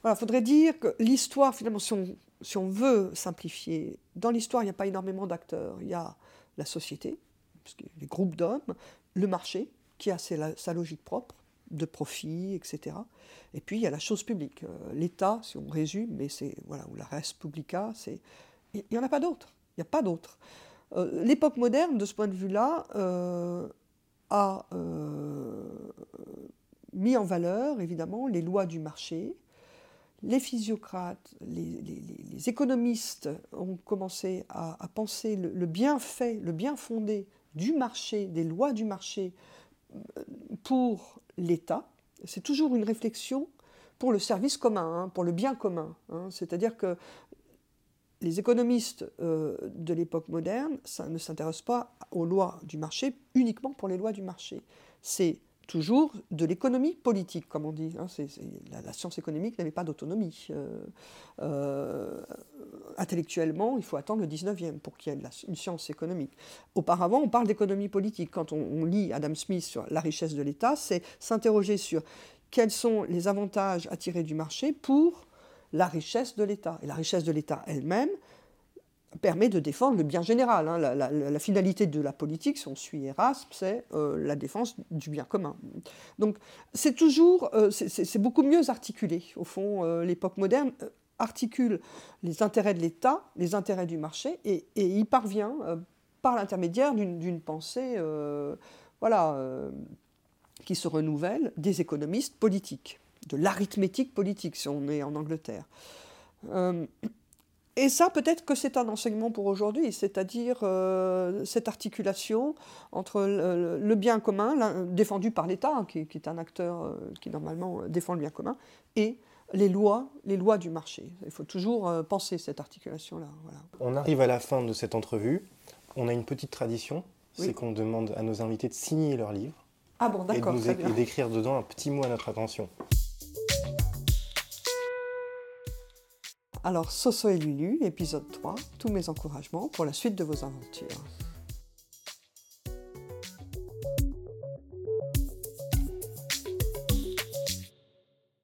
Il faudrait dire que l'histoire, finalement, si on, veut simplifier, dans l'histoire, il n'y a pas énormément d'acteurs. Il y a la société, les groupes d'hommes, le marché, qui a sa, logique propre, de profit, etc. Et puis il y a la chose publique. Euh, L'État, si on résume, mais c'est voilà, ou la res publica, c'est il n'y en a pas d'autres. Il n'y a pas d'autres. Euh, l'époque moderne, de ce point de vue-là, euh, a mis en valeur, évidemment, les lois du marché. Les physiocrates, les, économistes ont commencé à, penser le, bienfait, le bien fondé du marché, des lois du marché euh, pour l'État. C'est toujours une réflexion pour le service commun, hein, pour le bien commun. Hein. C'est-à-dire que les économistes euh, de l'époque moderne ne s'intéressent pas aux lois du marché uniquement pour les lois du marché. C'est toujours de l'économie politique, comme on dit. Hein, la, science économique n'avait pas d'autonomie. Euh, euh, intellectuellement, il faut attendre le 19e pour qu'il y ait une science économique. Auparavant, on parle d'économie politique. Quand on, lit Adam Smith sur la richesse de l'État, c'est s'interroger sur quels sont les avantages à tirer du marché pour la richesse de l'État. Et la richesse de l'État elle-même, permet de défendre le bien général. Hein. La, finalité de la politique, si on suit Erasme, c'est euh, la défense du bien commun. Donc c'est toujours, euh, c'est beaucoup mieux articulé. Au fond, euh, l'époque moderne articule les intérêts de l'État, les intérêts du marché, et, et y parvient par l'intermédiaire d'une pensée, voilà, qui se renouvelle des économistes politiques, de l'arithmétique politique, si on est en Angleterre. Et ça, peut-être que c'est un enseignement pour aujourd'hui, c'est-à-dire euh, cette articulation entre le, bien commun, défendu par l'État, hein, qui, est un acteur euh, qui normalement défend le bien commun, et les lois, les lois du marché. Il faut toujours euh, penser cette articulation-là. On arrive à la fin de cette entrevue. On a une petite tradition, c'est qu'on demande à nos invités de signer leur livre. Ah bon, d'accord. Et d'écrire dedans un petit mot à notre attention. Alors, Soso et Lulu, épisode 3, tous mes encouragements pour la suite de vos aventures.